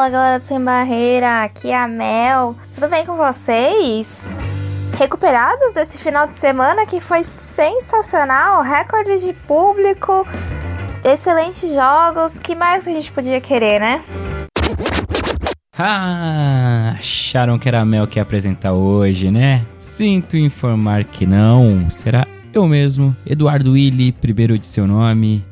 Fala galera do Sem Barreira, aqui é a Mel. Tudo bem com vocês? Recuperados desse final de semana que foi sensacional, recorde de público, excelentes jogos, que mais a gente podia querer, né? Ah, acharam que era a Mel que ia apresentar hoje, né? Sinto informar que não. Será eu mesmo, Eduardo Willi, primeiro de seu nome,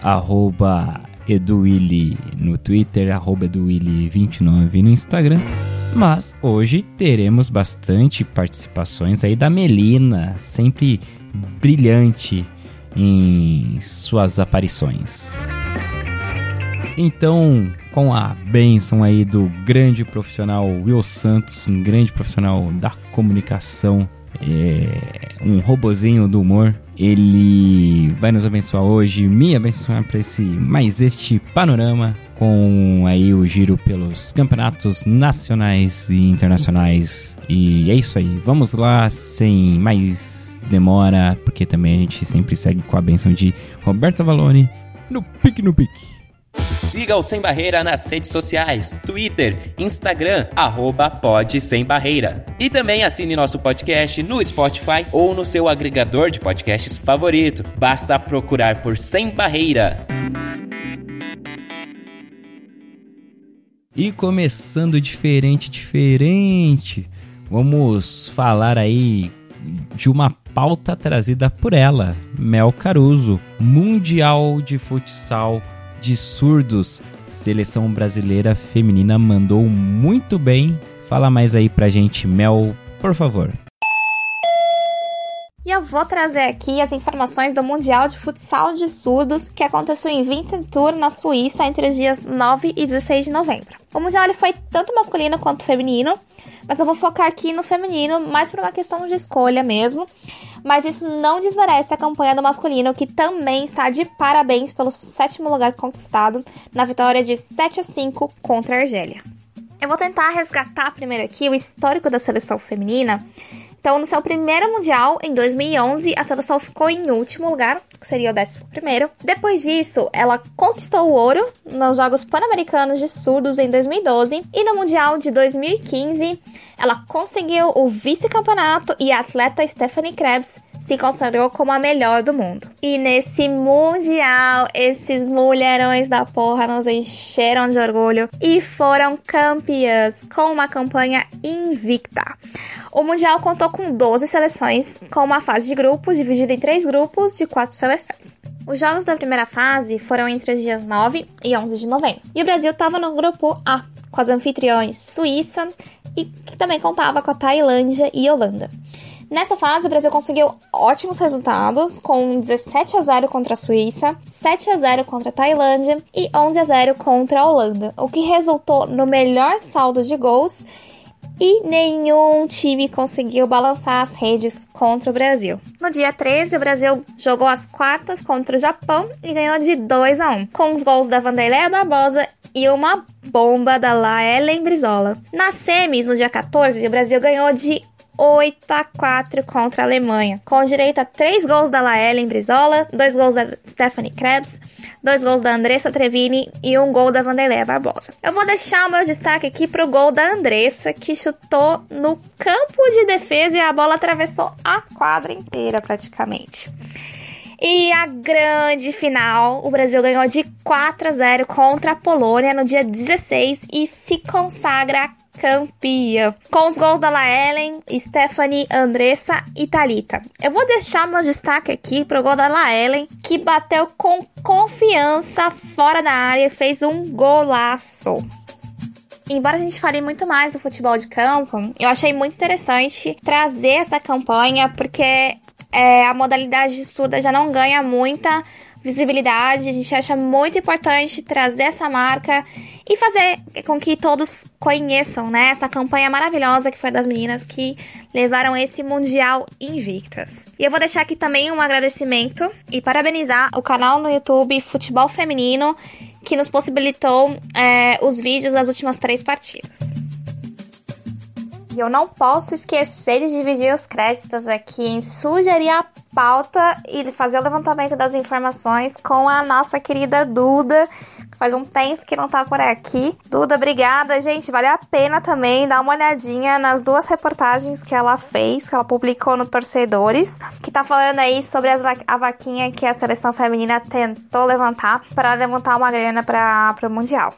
arroba EduWilly no Twitter, arroba EduWilly29 no Instagram. Mas hoje teremos bastante participações aí da Melina, sempre brilhante em suas aparições. Então, com a bênção aí do grande profissional Will Santos, um grande profissional da comunicação, é, um robozinho do humor, ele vai nos abençoar hoje, me abençoar para esse mais este panorama com aí o giro pelos campeonatos nacionais e internacionais. E é isso aí. Vamos lá sem mais demora, porque também a gente sempre segue com a benção de Roberto Valone no pique no pique. Siga o Sem Barreira nas redes sociais, Twitter, Instagram, arroba Pod Sem Barreira. E também assine nosso podcast no Spotify ou no seu agregador de podcasts favorito. Basta procurar por Sem Barreira. E começando diferente, diferente, vamos falar aí de uma pauta trazida por ela, Mel Caruso, Mundial de Futsal de surdos. Seleção brasileira feminina mandou muito bem. Fala mais aí pra gente, Mel, por favor. E eu vou trazer aqui as informações do Mundial de Futsal de Surdos que aconteceu em Winterthur, na Suíça, entre os dias 9 e 16 de novembro. O Mundial ele foi tanto masculino quanto feminino, mas eu vou focar aqui no feminino mais por uma questão de escolha mesmo mas isso não desmerece a campanha do masculino, que também está de parabéns pelo sétimo lugar conquistado na vitória de 7 a 5 contra a Argélia. Eu vou tentar resgatar primeiro aqui o histórico da seleção feminina. Então, no seu primeiro Mundial, em 2011, a seleção ficou em último lugar, que seria o décimo primeiro. Depois disso, ela conquistou o ouro nos Jogos Pan-Americanos de Surdos em 2012. E no Mundial de 2015, ela conseguiu o vice-campeonato e a atleta Stephanie Krebs se consagrou como a melhor do mundo. E nesse mundial, esses mulherões da porra nos encheram de orgulho e foram campeãs com uma campanha invicta. O mundial contou com 12 seleções, com uma fase de grupos dividida em três grupos de quatro seleções. Os jogos da primeira fase foram entre os dias 9 e 11 de novembro. E o Brasil estava no grupo A, com as anfitriões Suíça e que também contava com a Tailândia e Holanda. Nessa fase, o Brasil conseguiu ótimos resultados, com 17 a 0 contra a Suíça, 7 a 0 contra a Tailândia e 11 a 0 contra a Holanda, o que resultou no melhor saldo de gols e nenhum time conseguiu balançar as redes contra o Brasil. No dia 13, o Brasil jogou as quartas contra o Japão e ganhou de 2 a 1, com os gols da Vanderlei Barbosa e uma bomba da Laelen Brizola. Nas semis, no dia 14, o Brasil ganhou de 8 a 4 contra a Alemanha, com direito a 3 gols da Laellen Brizola, 2 gols da Stephanie Krebs, 2 gols da Andressa Trevini e um gol da Vanderleia Barbosa. Eu vou deixar o meu destaque aqui pro gol da Andressa, que chutou no campo de defesa e a bola atravessou a quadra inteira praticamente. E a grande final, o Brasil ganhou de 4 a 0 contra a Polônia no dia 16 e se consagra campeã. Com os gols da Laelen, Stephanie, Andressa e Talita. Eu vou deixar meu destaque aqui pro gol da Laelen, que bateu com confiança fora da área e fez um golaço. Embora a gente fale muito mais do futebol de campo, eu achei muito interessante trazer essa campanha, porque é, a modalidade de surda já não ganha muita visibilidade. A gente acha muito importante trazer essa marca e fazer com que todos conheçam, né, essa campanha maravilhosa que foi das meninas que levaram esse mundial invictas. E eu vou deixar aqui também um agradecimento e parabenizar o canal no YouTube Futebol Feminino que nos possibilitou é, os vídeos das últimas três partidas. E eu não posso esquecer de dividir os créditos aqui em sugerir a pauta e fazer o levantamento das informações com a nossa querida Duda, que faz um tempo que não tá por aqui. Duda, obrigada, gente. Vale a pena também dar uma olhadinha nas duas reportagens que ela fez, que ela publicou no Torcedores, que tá falando aí sobre as va a vaquinha que a seleção feminina tentou levantar para levantar uma grana para o Mundial.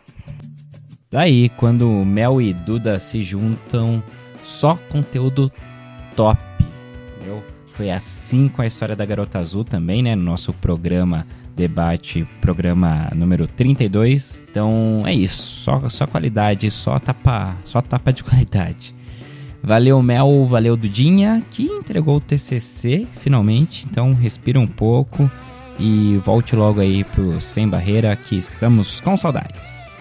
Daí, quando Mel e Duda se juntam só conteúdo top, entendeu? Foi assim com a história da Garota Azul também, né? No nosso programa debate, programa número 32. Então é isso, só, só qualidade, só tapa, só tapa de qualidade. Valeu Mel, valeu Dudinha, que entregou o TCC finalmente. Então respira um pouco e volte logo aí pro Sem Barreira, que estamos com saudades.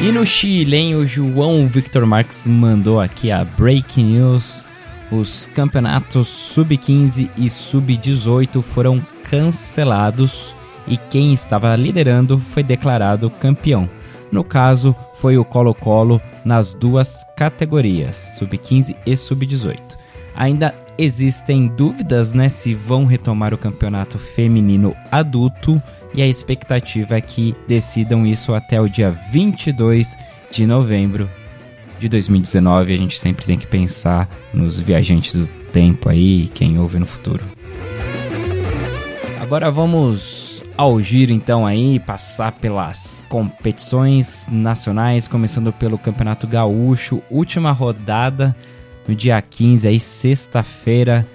E no Chile, hein, o João Victor Marques mandou aqui a Breaking News. Os campeonatos sub-15 e sub-18 foram cancelados e quem estava liderando foi declarado campeão. No caso, foi o Colo-Colo nas duas categorias, sub-15 e sub-18. Ainda existem dúvidas né, se vão retomar o campeonato feminino adulto e a expectativa é que decidam isso até o dia 22 de novembro de 2019. A gente sempre tem que pensar nos viajantes do tempo aí, quem ouve no futuro. Agora vamos ao giro então aí, passar pelas competições nacionais, começando pelo Campeonato Gaúcho, última rodada no dia 15 aí, sexta-feira,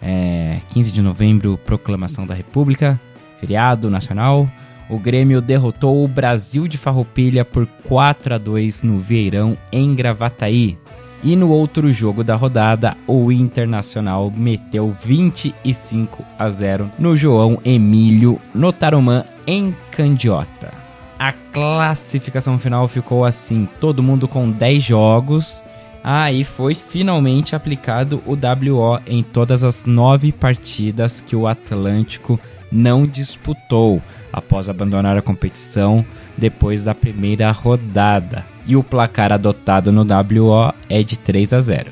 é, 15 de novembro, proclamação da República feriado nacional, o Grêmio derrotou o Brasil de Farroupilha por 4 a 2 no Vieirão em Gravataí. E no outro jogo da rodada, o Internacional meteu 25 a 0 no João Emílio no Tarumã em Candiota. A classificação final ficou assim: todo mundo com 10 jogos. Aí ah, foi finalmente aplicado o WO em todas as nove partidas que o Atlântico não disputou após abandonar a competição depois da primeira rodada. E o placar adotado no WO é de 3 a 0.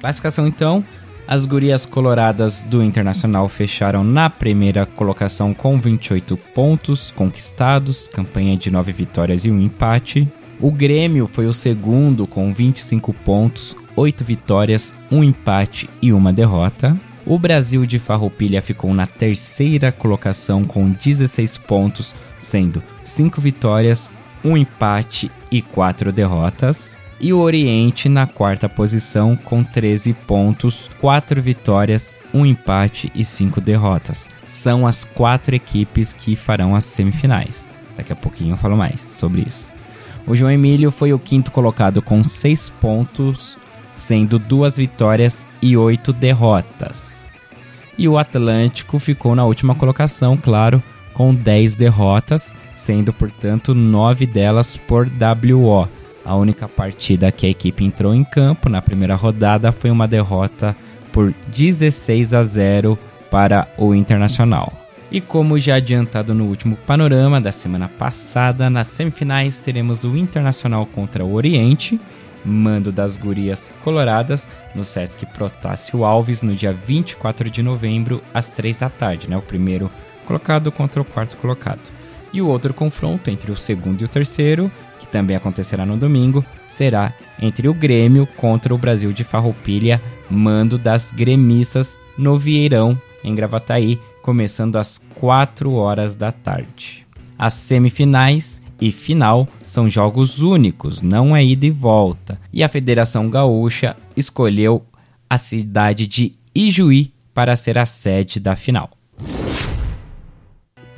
Classificação então: as gurias coloradas do Internacional fecharam na primeira colocação com 28 pontos conquistados, campanha de 9 vitórias e um empate. O Grêmio foi o segundo com 25 pontos, 8 vitórias, um empate e uma derrota. O Brasil de Farroupilha ficou na terceira colocação com 16 pontos, sendo 5 vitórias, 1 empate e 4 derrotas. E o Oriente na quarta posição com 13 pontos, 4 vitórias, 1 empate e 5 derrotas. São as quatro equipes que farão as semifinais. Daqui a pouquinho eu falo mais sobre isso. O João Emílio foi o quinto colocado com 6 pontos, sendo duas vitórias e oito derrotas. E o Atlântico ficou na última colocação, claro, com 10 derrotas, sendo portanto nove delas por WO. A única partida que a equipe entrou em campo na primeira rodada foi uma derrota por 16 a 0 para o Internacional. E como já adiantado no último panorama da semana passada, nas semifinais teremos o Internacional contra o Oriente Mando das Gurias Coloradas, no Sesc Protásio Alves, no dia 24 de novembro, às 3 da tarde, né? O primeiro colocado contra o quarto colocado. E o outro confronto entre o segundo e o terceiro, que também acontecerá no domingo, será entre o Grêmio contra o Brasil de Farroupilha, mando das gremistas no Vieirão, em Gravataí, começando às 4 horas da tarde. As semifinais e final são jogos únicos, não é ida e volta. E a Federação Gaúcha escolheu a cidade de Ijuí para ser a sede da final.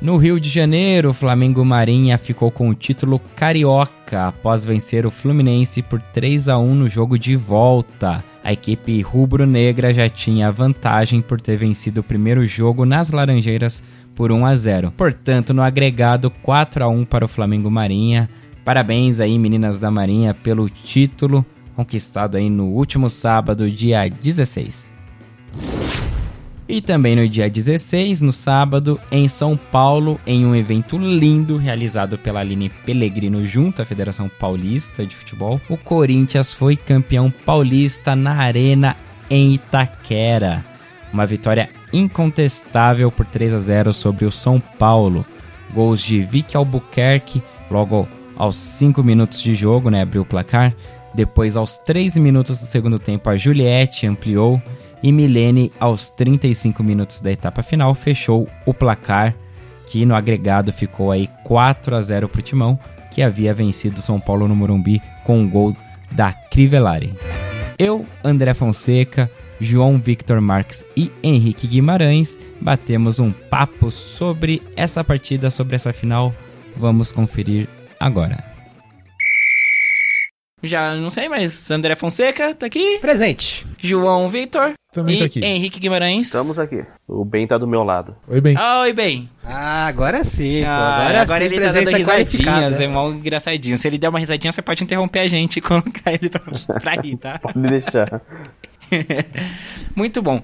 No Rio de Janeiro, o Flamengo Marinha ficou com o título carioca após vencer o Fluminense por 3 a 1 no jogo de volta. A equipe rubro-negra já tinha vantagem por ter vencido o primeiro jogo nas Laranjeiras por 1 a 0. Portanto, no agregado 4 a 1 para o Flamengo Marinha. Parabéns aí, meninas da Marinha, pelo título conquistado aí no último sábado, dia 16. E também no dia 16, no sábado, em São Paulo, em um evento lindo realizado pela Aline Pellegrino junto à Federação Paulista de Futebol, o Corinthians foi campeão paulista na Arena em Itaquera. Uma vitória incontestável por 3 a 0 sobre o São Paulo. Gols de Vicky Albuquerque logo aos 5 minutos de jogo, né, abriu o placar. Depois, aos 3 minutos do segundo tempo, a Juliette ampliou e Milene, aos 35 minutos da etapa final, fechou o placar, que no agregado ficou aí 4 a 0 para o Timão, que havia vencido São Paulo no Morumbi com um gol da Crivellari. Eu, André Fonseca, João Victor Marques e Henrique Guimarães batemos um papo sobre essa partida, sobre essa final. Vamos conferir agora. Já não sei, mas André Fonseca tá aqui. Presente. João Vitor. Também e tá aqui. Henrique Guimarães. Estamos aqui. O Ben tá do meu lado. Oi, bem. Oi, bem. Ah, agora sim, pô. Ah, Agora, agora sim, ele tá dando risadinhas, é mal engraçadinho. Se ele der uma risadinha, você pode interromper a gente e colocar ele pra, pra rir, tá? Pode deixar. Muito bom.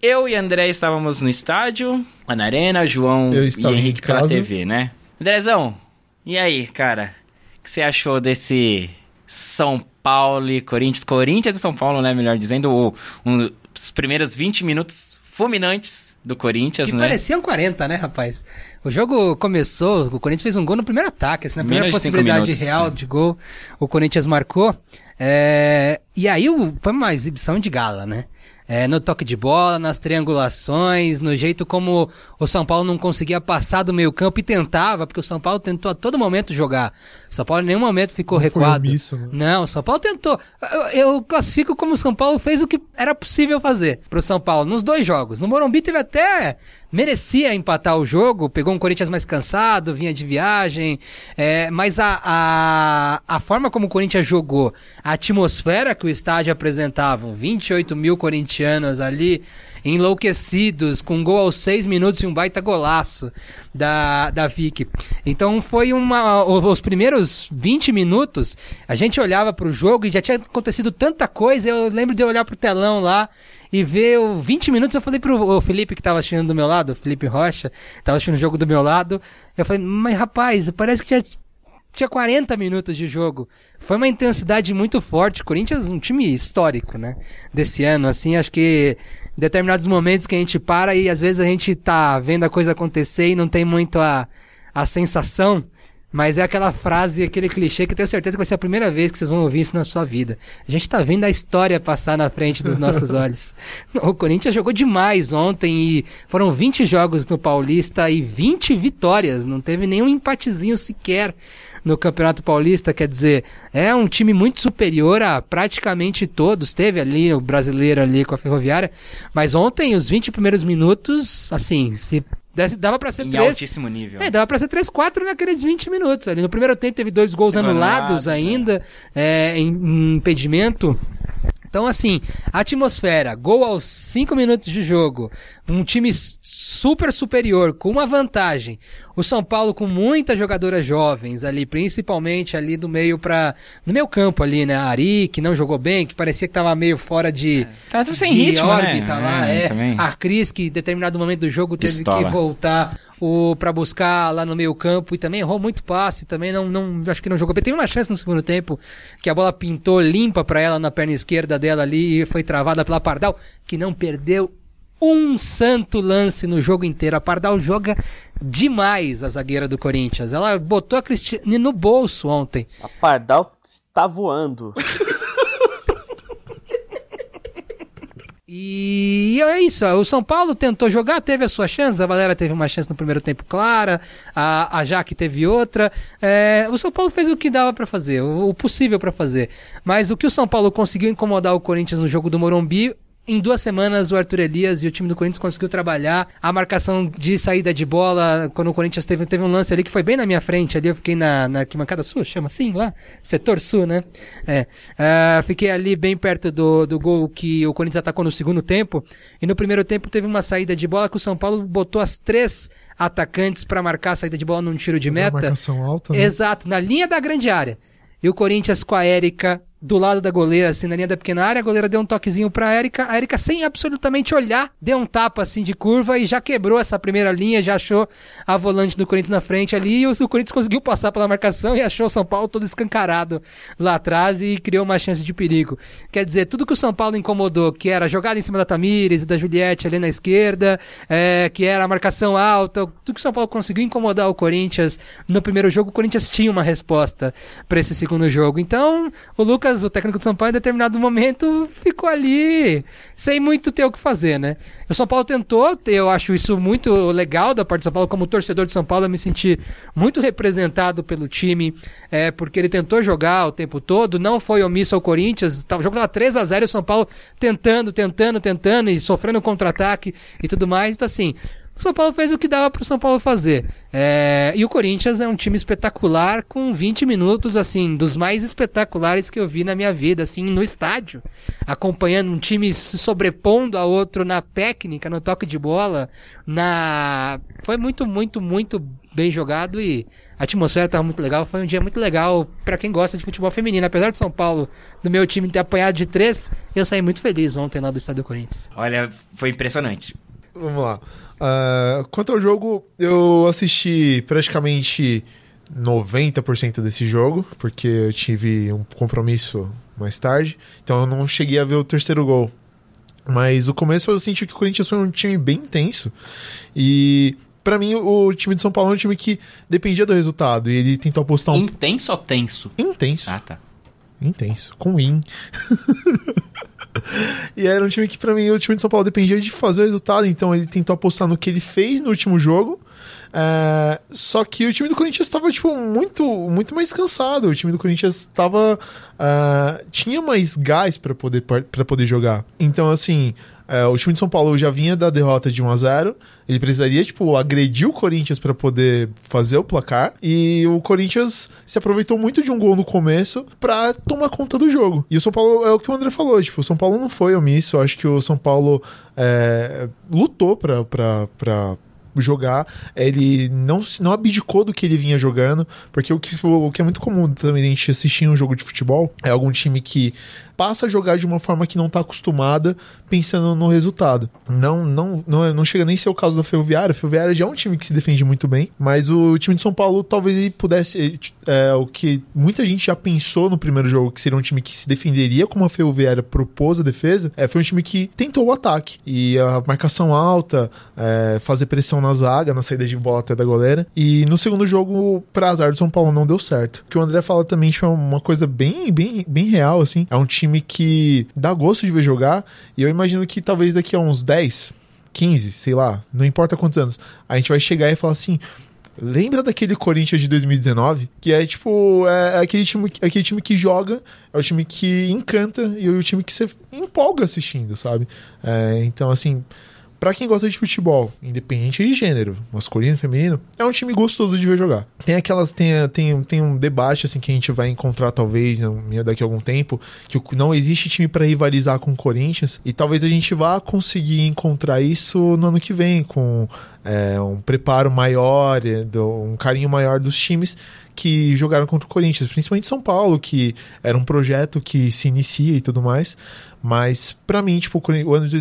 Eu e André estávamos no estádio, na arena, João Eu e Henrique pela. TV, né? Andrezão, e aí, cara? O que você achou desse São Paulo e Corinthians? Corinthians e São Paulo, né? Melhor dizendo, o- um- os primeiros 20 minutos fulminantes do Corinthians, Que né? pareciam 40, né, rapaz? O jogo começou, o Corinthians fez um gol no primeiro ataque, assim, na primeira Menos de possibilidade minutos, real sim. de gol, o Corinthians marcou. É, e aí foi uma exibição de gala, né? É, no toque de bola, nas triangulações, no jeito como o São Paulo não conseguia passar do meio campo e tentava, porque o São Paulo tentou a todo momento jogar. O São Paulo em nenhum momento ficou Não recuado. omisso, né? Não, o São Paulo tentou. Eu, eu classifico como o São Paulo fez o que era possível fazer pro São Paulo nos dois jogos. No Morumbi teve até merecia empatar o jogo, pegou um Corinthians mais cansado, vinha de viagem, é, mas a, a, a forma como o Corinthians jogou, a atmosfera que o estádio apresentava, 28 mil corintianos ali, enlouquecidos, com um gol aos seis minutos e um baita golaço da, da Vicky. Então foi uma. o- Os primeiros 20 minutos, a gente olhava pro jogo e já tinha acontecido tanta coisa. Eu lembro de olhar pro telão lá e ver o 20 minutos. Eu falei pro o Felipe que tava assistindo do meu lado, o Felipe Rocha, tava assistindo o jogo do meu lado. Eu falei, mas rapaz, parece que já tinha 40 minutos de jogo. Foi uma intensidade muito forte. Corinthians, um time histórico, né? Desse ano, assim, acho que determinados momentos que a gente para e às vezes a gente tá vendo a coisa acontecer e não tem muito a, a sensação. Mas é aquela frase, aquele clichê que eu tenho certeza que vai ser a primeira vez que vocês vão ouvir isso na sua vida. A gente tá vendo a história passar na frente dos nossos olhos. O Corinthians jogou demais ontem e foram 20 jogos no Paulista e 20 vitórias. Não teve nenhum empatezinho sequer no Campeonato Paulista, quer dizer, é um time muito superior a praticamente todos. Teve ali o brasileiro ali com a Ferroviária, mas ontem os 20 primeiros minutos, assim, se dava pra ser Em três. altíssimo nível. É, dava pra ser 3, 4 naqueles 20 minutos ali. No primeiro tempo teve dois gols Anulados, anulados ainda, é, em, em impedimento. Então, assim, atmosfera, gol aos 5 minutos de jogo, um time super superior, com uma vantagem. O São Paulo com muitas jogadoras jovens ali, principalmente ali do meio para no meio campo ali, né? A Ari, que não jogou bem, que parecia que tava meio fora de, Tá tudo sem de ritmo, órbita né? lá, é. também. A Cris, que em determinado momento do jogo teve Pistola. que voltar o para buscar lá no meio campo e também errou muito passe, também não, não acho que não jogou bem. Teve uma chance no segundo tempo que a bola pintou limpa para ela na perna esquerda dela ali e foi travada pela Pardal, que não perdeu um santo lance no jogo inteiro. A Pardal joga demais a zagueira do Corinthians. Ela botou a Cristiane no bolso ontem. A Pardal está voando. E é isso, o São Paulo tentou jogar, teve a sua chance, a Valera teve uma chance no primeiro tempo clara, a, a Jaque teve outra. É, o São Paulo fez o que dava pra fazer, o, o possível pra fazer. Mas o que o São Paulo conseguiu incomodar o Corinthians no jogo do Morumbi, Em duas semanas, o Arthur Elias e o time do Corinthians conseguiu trabalhar a marcação de saída de bola. Quando o Corinthians teve, teve um lance ali que foi bem na minha frente. Ali eu fiquei na, na arquibancada sul, chama assim lá? Setor sul, né? É. Uh, fiquei ali bem perto do, do gol que o Corinthians atacou no segundo tempo. E no primeiro tempo teve uma saída de bola que o São Paulo botou as três atacantes para marcar a saída de bola num tiro de meta. marcação alta, né? Exato, na linha da grande área. E o Corinthians com a Érica do lado da goleira, assim, na linha da pequena área, a goleira deu um toquezinho pra Érica, a Érica sem absolutamente olhar, deu um tapa assim de curva e já quebrou essa primeira linha, já achou a volante do Corinthians na frente ali, e o, o Corinthians conseguiu passar pela marcação e achou o São Paulo todo escancarado lá atrás e criou uma chance de perigo. Quer dizer, tudo que o São Paulo incomodou, que era jogada em cima da Tamires e da Juliette ali na esquerda, é, que era a marcação alta, tudo que o São Paulo conseguiu incomodar o Corinthians no primeiro jogo, o Corinthians tinha uma resposta para esse segundo jogo. Então, o Lucas Lucas, o técnico do São Paulo, em determinado momento ficou ali sem muito ter o que fazer, né? O São Paulo tentou, eu acho isso muito legal da parte do São Paulo, como torcedor de São Paulo, eu me senti muito representado pelo time, é, porque ele tentou jogar o tempo todo, não foi omisso ao Corinthians, o jogo estava 3 a 0 e o São Paulo tentando, tentando, tentando e sofrendo contra-ataque e tudo mais, então assim, o São Paulo fez o que dava para o São Paulo fazer. É, e o Corinthians é um time espetacular com 20 minutos, assim, dos mais espetaculares que eu vi na minha vida, assim, no estádio. Acompanhando um time se sobrepondo a outro na técnica, no toque de bola, na... Foi muito, muito, muito bem jogado e a atmosfera estava muito legal. Foi um dia muito legal para quem gosta de futebol feminino. Apesar de São Paulo, do meu time, ter apanhado de três, eu saí muito feliz ontem lá do estádio do Corinthians. Olha, foi impressionante. Vamos lá. Uh, quanto ao jogo, eu assisti praticamente 90% desse jogo, porque eu tive um compromisso mais tarde, então eu não cheguei a ver o terceiro gol. Mas o começo eu senti que o Corinthians foi um time bem intenso. E para mim o time de São Paulo é um time que dependia do resultado e ele tentou apostar um intenso ou tenso? Intenso. Ah, tá. Intenso, com in. e era um time que, para mim, o time de São Paulo dependia de fazer o resultado, então ele tentou apostar no que ele fez no último jogo. É, só que o time do Corinthians estava tipo, muito, muito mais cansado. O time do Corinthians estava. Uh, tinha mais gás para poder, poder jogar. Então, assim, é, o time de São Paulo já vinha da derrota de 1 a 0 Ele precisaria, tipo, agredir o Corinthians para poder fazer o placar. E o Corinthians se aproveitou muito de um gol no começo para tomar conta do jogo. E o São Paulo, é o que o André falou, tipo, o São Paulo não foi omisso. Eu acho que o São Paulo é, lutou pra, pra, pra jogar, ele não, não abdicou do que ele vinha jogando, porque o que, o que é muito comum também a gente assistir um jogo de futebol é algum time que passa a jogar de uma forma que não está acostumada, pensando no resultado. Não, não, não, não chega nem ser o caso da Ferroviária. A Ferroviária já é um time que se defende muito bem, mas o time de São Paulo talvez ele pudesse. É, o que muita gente já pensou no primeiro jogo, que seria um time que se defenderia como a Ferroviária propôs a defesa, é, foi um time que tentou o ataque. E a marcação alta, é, fazer pressão na zaga, na saída de bola até da goleira. E no segundo jogo, pra azar do São Paulo, não deu certo. O que o André fala também é uma coisa bem, bem, bem real, assim. É um time time que dá gosto de ver jogar. E eu imagino que talvez daqui a uns 10, 15, sei lá, não importa quantos anos, a gente vai chegar e falar assim: Lembra daquele Corinthians de 2019? Que é tipo, é, é aquele, time, é aquele time que joga, é o time que encanta e é o time que você empolga assistindo, sabe? É, então, assim, Pra quem gosta de futebol, independente de gênero, masculino, feminino, é um time gostoso de ver jogar. Tem aquelas. Tem, tem, tem um debate assim que a gente vai encontrar, talvez, daqui a algum tempo, que não existe time para rivalizar com o Corinthians. E talvez a gente vá conseguir encontrar isso no ano que vem, com é, um preparo maior, é, um carinho maior dos times que jogaram contra o Corinthians, principalmente São Paulo, que era um projeto que se inicia e tudo mais. Mas, para mim, tipo, o ano de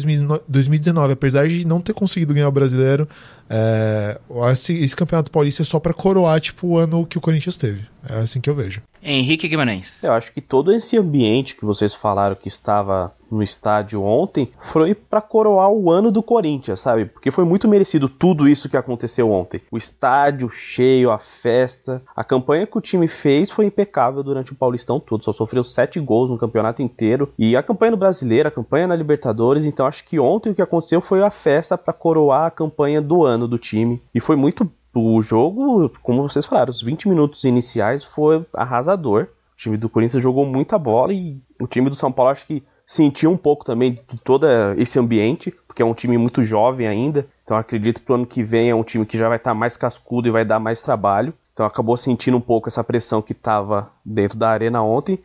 2019, apesar de não ter conseguido ganhar o brasileiro, é, esse, esse campeonato paulista é só para coroar, tipo, o ano que o Corinthians teve. É assim que eu vejo. Henrique Guimarães. Eu acho que todo esse ambiente que vocês falaram que estava no estádio ontem foi para coroar o ano do Corinthians, sabe? Porque foi muito merecido tudo isso que aconteceu ontem. O estádio cheio, a festa, a campanha que o time fez foi impecável durante o Paulistão todo. Só sofreu sete gols no campeonato inteiro e a campanha no Brasileiro, a campanha na Libertadores. Então acho que ontem o que aconteceu foi a festa para coroar a campanha do ano do time e foi muito o jogo, como vocês falaram, os 20 minutos iniciais foi arrasador. O time do Corinthians jogou muita bola e o time do São Paulo acho que sentir um pouco também de todo esse ambiente, porque é um time muito jovem ainda. Então acredito que o ano que vem é um time que já vai estar tá mais cascudo e vai dar mais trabalho. Então acabou sentindo um pouco essa pressão que estava dentro da arena ontem.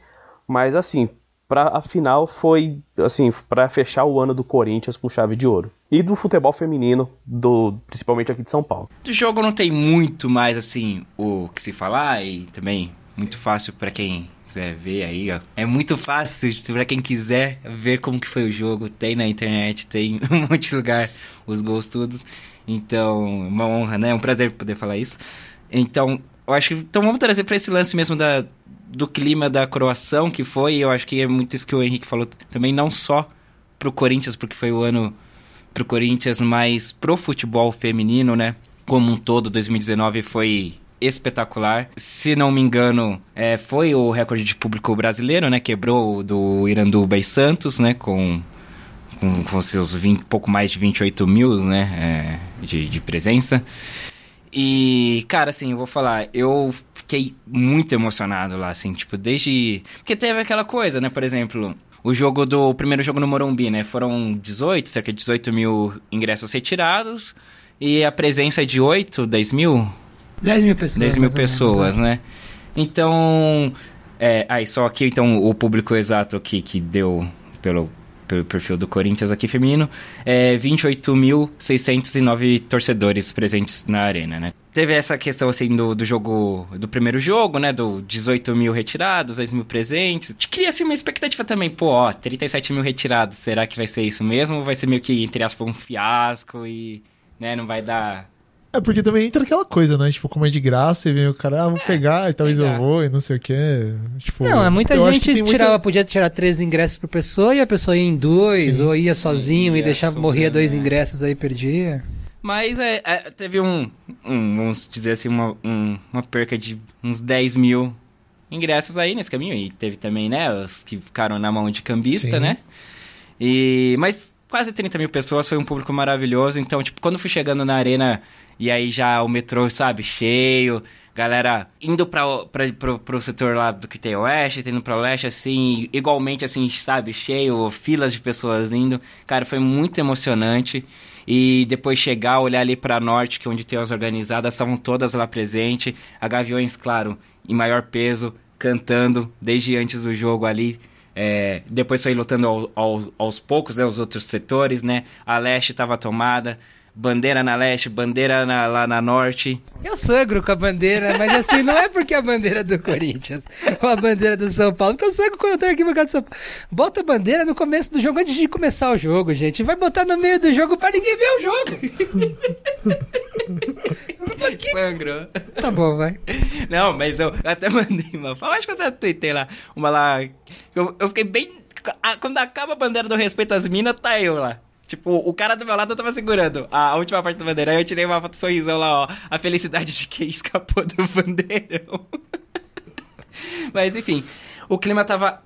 Mas assim, para a final foi assim para fechar o ano do Corinthians com chave de ouro e do futebol feminino do principalmente aqui de São Paulo. Do jogo não tem muito mais assim o que se falar e também muito fácil para quem quiser ver aí, ó. É muito fácil para quem quiser ver como que foi o jogo. Tem na internet, tem um monte de lugar os gols todos. Então, uma honra, né? É um prazer poder falar isso. Então, eu acho que então vamos trazer para esse lance mesmo da do clima da croação que foi, eu acho que é muito isso que o Henrique falou também, não só pro Corinthians, porque foi o ano pro Corinthians, mas pro futebol feminino, né? Como um todo, 2019 foi espetacular. Se não me engano, é, foi o recorde de público brasileiro, né? Quebrou o do Iranduba e Santos, né? Com, com, com seus 20, pouco mais de 28 mil, né? É, de, de presença. E, cara, assim, eu vou falar, eu fiquei muito emocionado lá, assim, tipo, desde. Porque teve aquela coisa, né? Por exemplo, o jogo do. O primeiro jogo no Morumbi, né? Foram 18, cerca de 18 mil ingressos retirados. E a presença de 8, 10 mil? 10 mil pessoas. 10 mil pessoas, né? Então. É, aí, só aqui, então, o público exato aqui que deu pelo, pelo perfil do Corinthians aqui feminino, é 28.609 torcedores presentes na arena, né? Teve essa questão, assim, do, do jogo, do primeiro jogo, né? Do 18 mil retirados, 10 mil presentes. Cria, assim, uma expectativa também, pô, ó, 37 mil retirados, será que vai ser isso mesmo? Ou vai ser meio que, entre aspas, um fiasco e, né, não vai dar é, porque também entra aquela coisa, né? Tipo, como é de graça, e vem o cara, ah, vou é, pegar, e talvez pegar. eu vou, e não sei o quê. Tipo, não, é muita gente tirava, muita... podia tirar três ingressos por pessoa, e a pessoa ia em dois, Sim. ou ia sozinho, Sim, e deixava, morrer dois ingressos aí, perdia. Mas é, é, teve um, um, vamos dizer assim, uma, um, uma perca de uns 10 mil ingressos aí nesse caminho. E teve também, né, os que ficaram na mão de cambista, Sim. né? E, mas quase 30 mil pessoas, foi um público maravilhoso. Então, tipo, quando fui chegando na arena e aí já o metrô, sabe, cheio, galera indo pra, pra, pro, pro setor lá do que tem oeste, indo pra leste, assim, igualmente, assim, sabe, cheio, filas de pessoas indo. Cara, foi muito emocionante. E depois chegar, olhar ali pra norte, que é onde tem as organizadas, estavam todas lá presentes. A Gaviões, claro, em maior peso, cantando desde antes do jogo ali. É, depois foi lutando ao, ao, aos poucos, né, os outros setores, né? A leste estava tomada bandeira na leste, bandeira na, lá na norte. Eu sangro com a bandeira, mas assim, não é porque é a bandeira do Corinthians ou a bandeira do São Paulo, porque eu sangro quando eu tô aqui no de São Paulo. Bota a bandeira no começo do jogo, antes de começar o jogo, gente. Vai botar no meio do jogo pra ninguém ver o jogo. que... Sangro. Tá bom, vai. Não, mas eu até mandei uma. Acho que eu até tuitei lá. Uma lá. Eu, eu fiquei bem. Quando acaba a bandeira do respeito às minas, tá eu lá. Tipo, o cara do meu lado tava segurando a última parte da bandeira. Aí eu tirei uma foto sorrisão lá, ó. A felicidade de quem escapou do bandeirão. Mas enfim, o clima tava.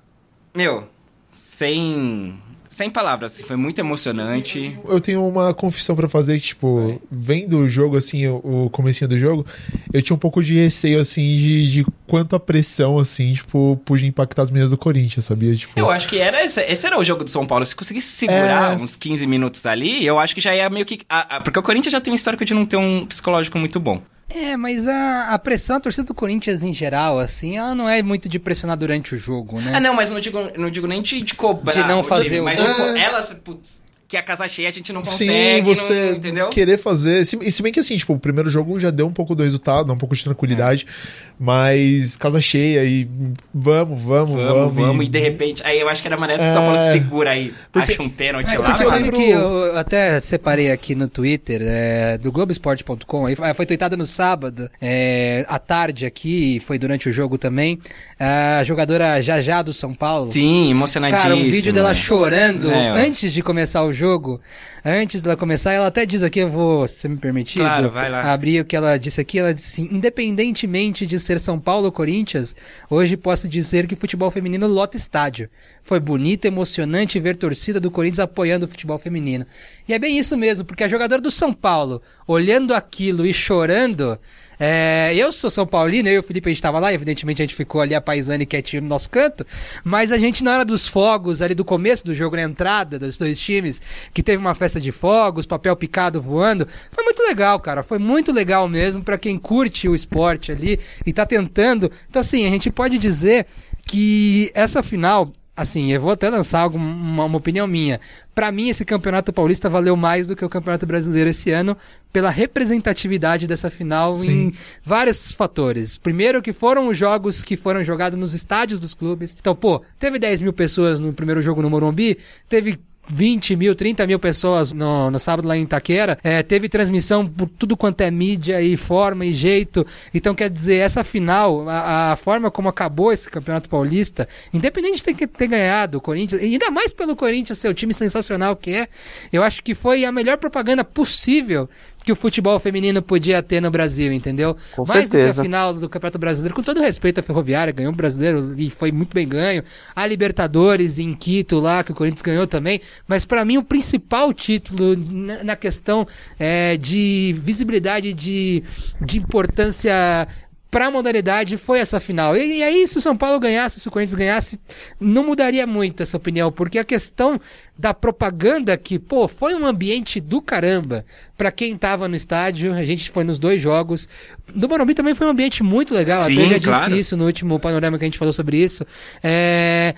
Meu, sem sem palavras, foi muito emocionante. Eu tenho uma confissão para fazer, tipo, vendo o jogo, assim, o, o comecinho do jogo, eu tinha um pouco de receio, assim, de, de quanto a pressão, assim, tipo, podia impactar as meninas do Corinthians, sabia? Tipo... Eu acho que era esse, esse era o jogo do São Paulo. Se conseguisse segurar é... uns 15 minutos ali, eu acho que já ia meio que... A, a, porque o Corinthians já tem um histórico de não ter um psicológico muito bom. É, mas a, a pressão, a torcida do Corinthians em geral, assim, ela não é muito de pressionar durante o jogo, né? Ah, não, mas não digo, não digo nem de, de cobrar. De não fazer o... Mas, tipo, elas, putz, que a casa cheia a gente não consegue, Sim, você não, entendeu? querer fazer. Se, se bem que assim, tipo, o primeiro jogo já deu um pouco do resultado, um pouco de tranquilidade, é. mas casa cheia e vamos, vamos, vamos. Vamos, vamos e... e... de repente, aí eu acho que era maneira que é... São Paulo segura aí, Porque... acha um pênalti mas, lá. Mas sabe que eu até separei aqui no Twitter, é, do Globoesporte.com, aí foi tweetado no sábado, é, à tarde aqui, foi durante o jogo também, a jogadora Jajá do São Paulo. Sim, emocionadíssima. Cara, um vídeo dela chorando é, antes de começar o jogo, antes dela começar, ela até diz aqui, eu vou, se me permitir, claro, vai lá. abrir o que ela disse aqui, ela disse assim, independentemente de ser São Paulo ou Corinthians, hoje posso dizer que futebol feminino lota estádio. Foi bonito, emocionante ver torcida do Corinthians apoiando o futebol feminino. E é bem isso mesmo, porque a jogadora do São Paulo, olhando aquilo e chorando, É, eu sou São Paulino, eu e o Felipe a gente tava lá, evidentemente a gente ficou ali a paisane quietinho no nosso canto, mas a gente na hora dos fogos, ali do começo do jogo, na entrada dos dois times, que teve uma festa de fogos, papel picado voando, foi muito legal, cara, foi muito legal mesmo para quem curte o esporte ali e tá tentando. Então assim, a gente pode dizer que essa final assim, eu vou até lançar alguma, uma opinião minha. Para mim, esse campeonato paulista valeu mais do que o campeonato brasileiro esse ano, pela representatividade dessa final Sim. em vários fatores. Primeiro, que foram os jogos que foram jogados nos estádios dos clubes. Então, pô, teve 10 mil pessoas no primeiro jogo no Morumbi, teve 20 mil, 30 mil pessoas no, no sábado lá em Itaquera. É, teve transmissão por tudo quanto é mídia e forma e jeito. Então, quer dizer, essa final, a, a forma como acabou esse Campeonato Paulista, independente de ter, ter ganhado o Corinthians, e ainda mais pelo Corinthians ser o time sensacional que é, eu acho que foi a melhor propaganda possível que o futebol feminino podia ter no Brasil, entendeu? Com Mais certeza. do que a final do Campeonato Brasileiro, com todo respeito à Ferroviária, ganhou o brasileiro e foi muito bem ganho. A Libertadores em Quito lá, que o Corinthians ganhou também. Mas para mim o principal título na, na questão é, de visibilidade, de, de importância para a modalidade foi essa final. E, e, aí, se o São Paulo ganhasse, se o Corinthians ganhasse, não mudaria muito essa opinião, porque a questão da propaganda que, pô, foi um ambiente do caramba para quem tava no estádio, a gente foi nos dois jogos. Do Morumbi também foi um ambiente muito legal, Sim, até já claro. disse isso no último panorama que a gente falou sobre isso. É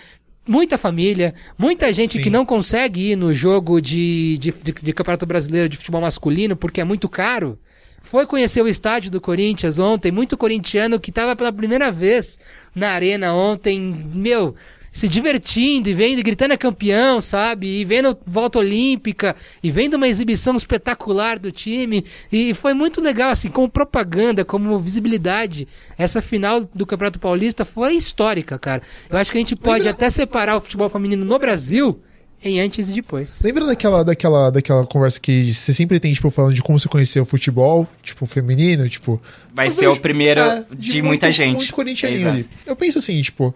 muita família, muita gente Sim. que não consegue ir no jogo de, de, de, de Campeonato Brasileiro de Futebol Masculino porque é muito caro. Foi conhecer o estádio do Corinthians ontem, muito corintiano que estava pela primeira vez na arena ontem, meu, se divertindo e vendo, e gritando é campeão, sabe? E vendo volta olímpica, e vendo uma exibição espetacular do time. E foi muito legal, assim, como propaganda, como visibilidade. Essa final do Campeonato Paulista foi histórica, cara. Eu acho que a gente pode Lembra- até separar o futebol feminino no Brasil em antes e depois. Lembra daquela, daquela, daquela conversa que você sempre tem, tipo, falando de como você conheceu o futebol, tipo, feminino, tipo... Vai ser vejo- o primeiro é, de, muita gente. Muito Exato. ali. Eu penso assim, tipo...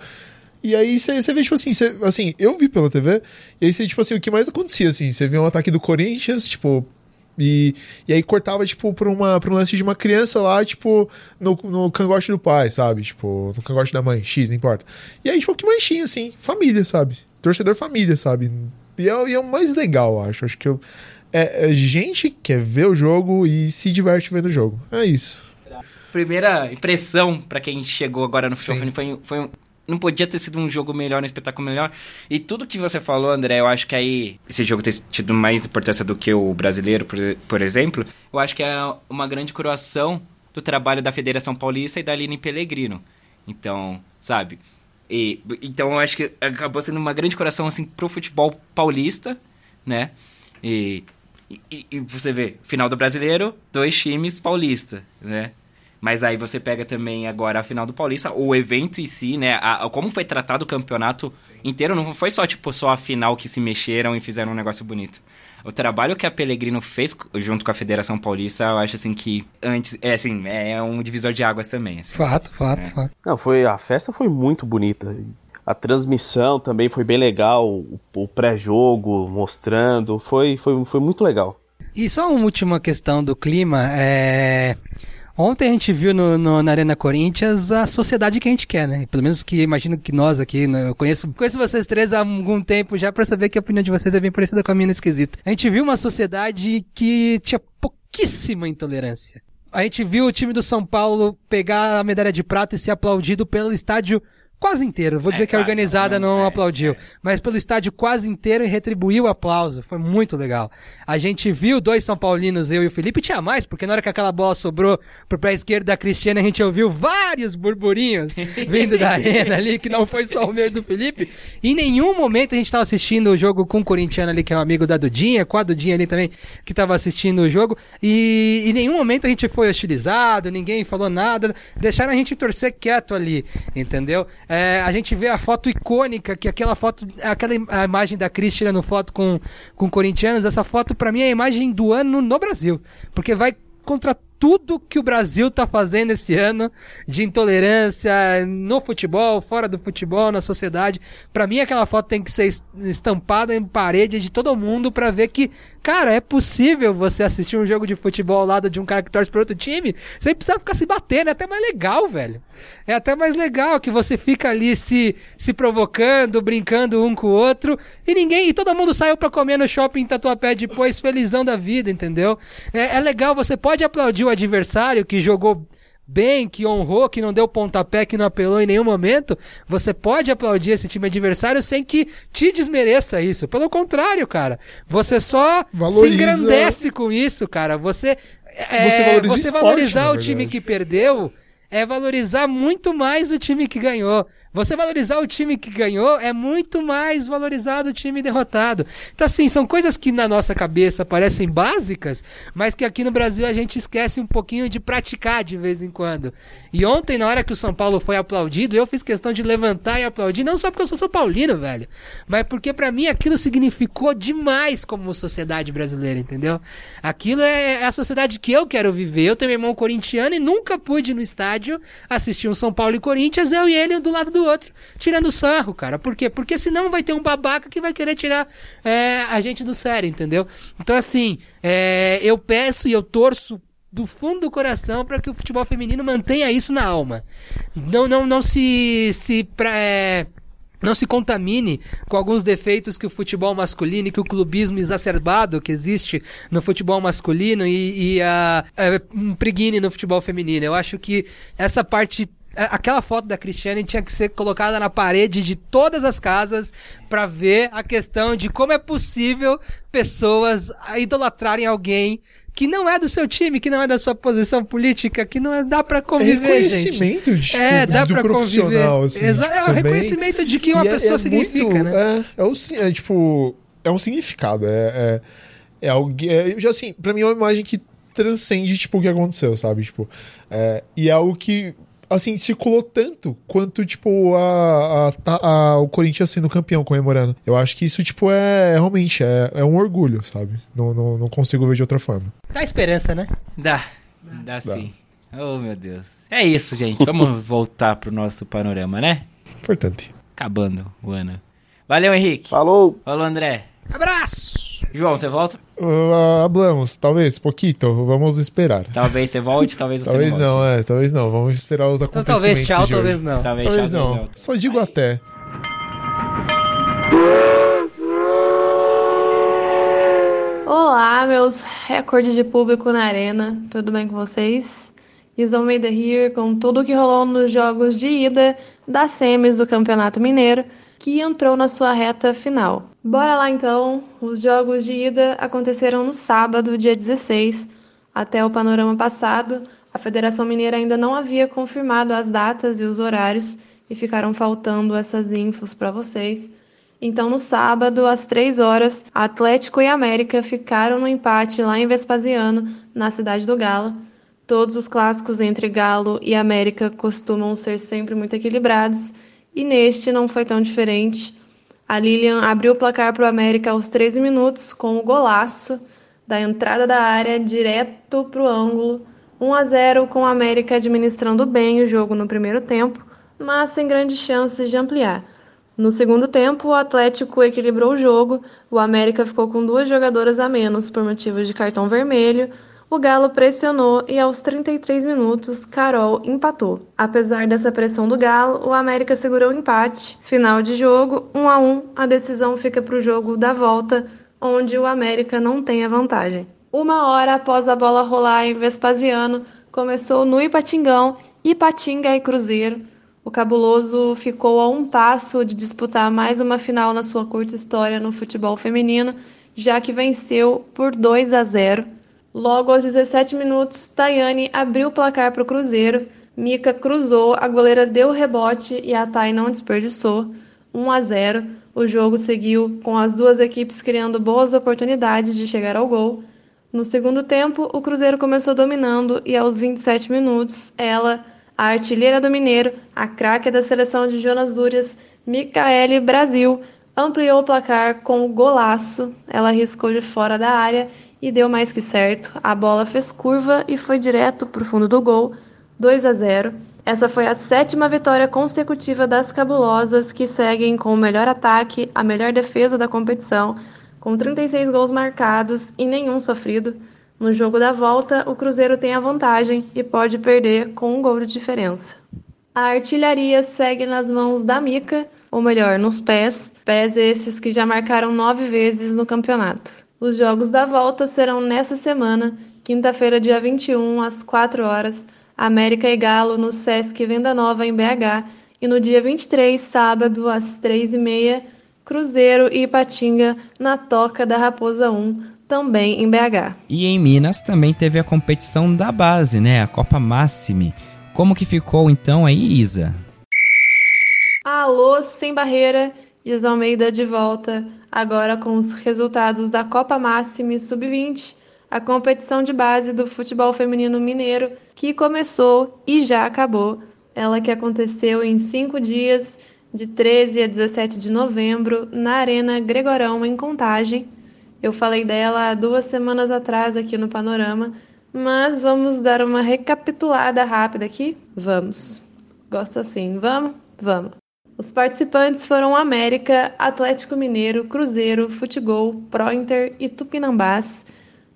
E aí você vê, tipo assim, você- assim, eu vi pela TV, e aí você, tipo assim, o que mais acontecia, assim, você vê um ataque do Corinthians, tipo... E, e aí cortava, tipo, pra, uma, pra um lance de uma criança lá, tipo, no, no cangote do pai, sabe? Tipo, no cangote da mãe, X, não importa. E aí, tipo, o que mais tinha, assim, família, sabe? Torcedor família, sabe? E é, e é o mais legal, acho. Acho que eu, é, é gente que quer ver o jogo e se diverte vendo o jogo. É isso. Primeira impressão pra quem chegou agora no Sim. futebol foi, foi um- não podia ter sido um jogo melhor, um espetáculo melhor. E tudo que você falou, André, eu acho que aí esse jogo ter tido mais importância do que o brasileiro, por, por exemplo, eu acho que é uma grande coroação do trabalho da Federação Paulista e da Aline Pellegrino. Então, sabe? E, então eu acho que acabou sendo uma grande coração assim pro futebol paulista, né? E, e, e você vê, final do brasileiro, dois times paulista, né? Mas aí você pega também agora a final do Paulista, o evento em si, né? A, a- como foi tratado o campeonato inteiro, não foi só, tipo, só a final que se mexeram e fizeram um negócio bonito. O trabalho que a Pellegrino fez junto com a Federação Paulista, eu acho assim que antes, é assim, é um divisor de águas também, assim. Fato, fato, fato. Não, foi a festa foi muito bonita. A transmissão também foi bem legal, o, o pré-jogo mostrando, foi, foi, foi muito legal. E só uma última questão do clima. É... Ontem a gente viu no, no- na Arena Corinthians a sociedade que a gente quer, né? Pelo menos que imagino que nós aqui, né? eu conheço, conheço vocês três há algum tempo já pra saber que a opinião de vocês é bem parecida com a minha nesse quesito. A gente viu uma sociedade que tinha pouquíssima intolerância. A gente viu o time do São Paulo pegar a medalha de prata e ser aplaudido pelo estádio quase inteiro. Vou dizer que a organizada não, não é, aplaudiu, mas pelo estádio quase inteiro e retribuiu o aplauso. Foi muito legal. A gente viu dois São Paulinos, eu e o Felipe, tinha mais, porque na hora que aquela bola sobrou pro pé esquerdo da Cristiana, a gente ouviu vários burburinhos vindo da arena ali, que não foi só o meu e do Felipe. Em nenhum momento a gente tava assistindo o jogo com o corintiano ali, que é um amigo da Dudinha, com a Dudinha ali também, que tava assistindo o jogo, e em nenhum momento a gente foi hostilizado, ninguém falou nada, deixaram a gente torcer quieto ali, entendeu? É, a gente vê a foto icônica, que aquela foto, aquela a imagem da Cris tirando foto com, com corintianos, essa foto pra mim é a imagem do ano no Brasil, porque vai contra tudo que o Brasil tá fazendo esse ano de intolerância no futebol, fora do futebol, na sociedade. Para mim aquela foto tem que ser estampada em parede de todo mundo para ver que, cara, é possível você assistir um jogo de futebol ao lado de um cara que torce para outro time sem precisar ficar se batendo, é até mais legal, velho. É até mais legal que você fica ali se se provocando, brincando um com o outro e ninguém, e todo mundo saiu para comer no shopping Tatuapé depois felizão da vida, entendeu? É, é legal, você pode aplaudir o adversário que jogou bem, que honrou, que não deu pontapé, que não apelou em nenhum momento, você pode aplaudir esse time adversário sem que te desmereça isso. Pelo contrário, cara. Você só Valoriza... se engrandece com isso, cara. Você, é, você, valoriza você esporte, valorizar o time que perdeu é valorizar muito mais o time que ganhou. Você valorizar o time que ganhou é muito mais valorizado o time derrotado. Então, assim, são coisas que na nossa cabeça parecem básicas, mas que aqui no Brasil a gente esquece um pouquinho de praticar de vez em quando. E ontem, na hora que o São Paulo foi aplaudido, eu fiz questão de levantar e aplaudir, não só porque eu sou São Paulino, velho, mas porque para mim aquilo significou demais como sociedade brasileira, entendeu? Aquilo é, é a sociedade que eu quero viver. Eu tenho meu irmão corintiano e nunca pude no estádio assistir um São Paulo e Corinthians, eu e ele do lado do outro, tirando sarro, cara. Por quê? Porque senão vai ter um babaca que vai querer tirar é, a gente do sério, entendeu? Então, assim, é, eu peço e eu torço do fundo do coração para que o futebol feminino mantenha isso na alma. Não, não, não se, se pra, é, não se contamine com alguns defeitos que o futebol masculino e que o clubismo exacerbado que existe no futebol masculino e, e a, a impregne no futebol feminino. Eu acho que essa parte aquela foto da Cristiane tinha que ser colocada na parede de todas as casas para ver a questão de como é possível pessoas idolatrarem alguém que não é do seu time, que não é da sua posição política, que não é, dá para conviver, é reconhecimento gente. De, tipo, é, dá para conviver. Assim, Exa é o reconhecimento de que uma e é, pessoa é, é significa, muito, né? É, é, o, é tipo, é um significado, é, é, é algo, é, já assim, para mim é uma imagem que transcende tipo o que aconteceu, sabe? Tipo, é, e é algo que assim, circulou tanto quanto, tipo, a, a, a, o Corinthians sendo campeão comemorando. Eu acho que isso, tipo, é realmente é, é um orgulho, sabe? Não, não, não consigo ver de outra forma. Dá esperança, né? Dá. Dá, Dá sim. Oh, meu Deus. É isso, gente. Vamos voltar pro nosso panorama, né? Importante. Acabando o ano. Valeu, Henrique. Falou. Falou, André. Abraço. João, você volta? Uh, hablamos, talvez, pouquito. Vamos esperar. Talvez você volte, talvez você talvez não. Talvez não, é, talvez não. Vamos esperar os então, acontecimentos. Então, talvez tchau, talvez não. Talvez, talvez tchau, não. Só digo Aí. até. Olá, meus recordes de público na arena. Tudo bem com vocês? Is Almeida here com tudo o que rolou nos jogos de ida das semis do Campeonato Mineiro que entrou na sua reta final. Bora lá então! Os jogos de ida aconteceram no sábado, dia 16. Até o panorama passado, a Federação Mineira ainda não havia confirmado as datas e os horários e ficaram faltando essas infos para vocês. Então, no sábado, às 3 horas, Atlético e América ficaram no empate lá em Vespasiano, na cidade do Galo. Todos os clássicos entre Galo e América costumam ser sempre muito equilibrados e neste não foi tão diferente. A Lilian abriu o placar para o América aos 13 minutos com o golaço da entrada da área direto para o ângulo. 1 a 0 com o América administrando bem o jogo no primeiro tempo, mas sem grandes chances de ampliar. No segundo tempo, o Atlético equilibrou o jogo, o América ficou com duas jogadoras a menos por motivo de cartão vermelho, o Galo pressionou e aos 33 minutos, Carol empatou. Apesar dessa pressão do Galo, o América segurou o empate. Final de jogo, 1 a 1. A decisão fica para o jogo da volta, onde o América não tem a vantagem. Uma hora após a bola rolar em Vespasiano, começou no Ipatingão, Ipatinga e Cruzeiro. O cabuloso ficou a um passo de disputar mais uma final na sua curta história no futebol feminino, já que venceu por 2 a 0. Logo aos 17 minutos, Tayane abriu o placar para o Cruzeiro. Mika cruzou, a goleira deu o rebote e a Tay não desperdiçou. 1 a 0. O jogo seguiu com as duas equipes criando boas oportunidades de chegar ao gol. No segundo tempo, o Cruzeiro começou dominando e aos 27 minutos, ela, a artilheira do Mineiro, a craque da seleção de Jonas Úrias, Micaele Brasil, ampliou o placar com o golaço. Ela riscou de fora da área e deu mais que certo. A bola fez curva e foi direto para o fundo do gol, 2 a 0. Essa foi a sétima vitória consecutiva das cabulosas, que seguem com o melhor ataque, a melhor defesa da competição, com 36 gols marcados e nenhum sofrido. No jogo da volta, o Cruzeiro tem a vantagem e pode perder com um gol de diferença. A artilharia segue nas mãos da Mica, ou melhor, nos pés, pés esses que já marcaram nove vezes no campeonato. Os jogos da volta serão nessa semana, quinta-feira, dia 21, às 4 horas, América e Galo no Sesc Venda Nova em BH, e no dia 23, sábado, às 3h30, Cruzeiro e Ipatinga na Toca da Raposa 1, também em BH. E em Minas também teve a competição da base, né? A Copa Máxime. Como que ficou então aí, Isa? Alô, sem barreira, Isa Almeida de volta, agora com os resultados da Copa Máxime Sub-20, a competição de base do futebol feminino mineiro, que começou e já acabou. Ela que aconteceu em cinco dias, de 13 a 17 de novembro, na Arena Gregorão, em Contagem. Eu falei dela há duas semanas atrás aqui no Panorama, mas vamos dar uma recapitulada rápida aqui? Vamos. Gosto assim. Vamos? Vamos. Os participantes foram América, Atlético Mineiro, Cruzeiro, Futebol, Prointer e Tupinambás.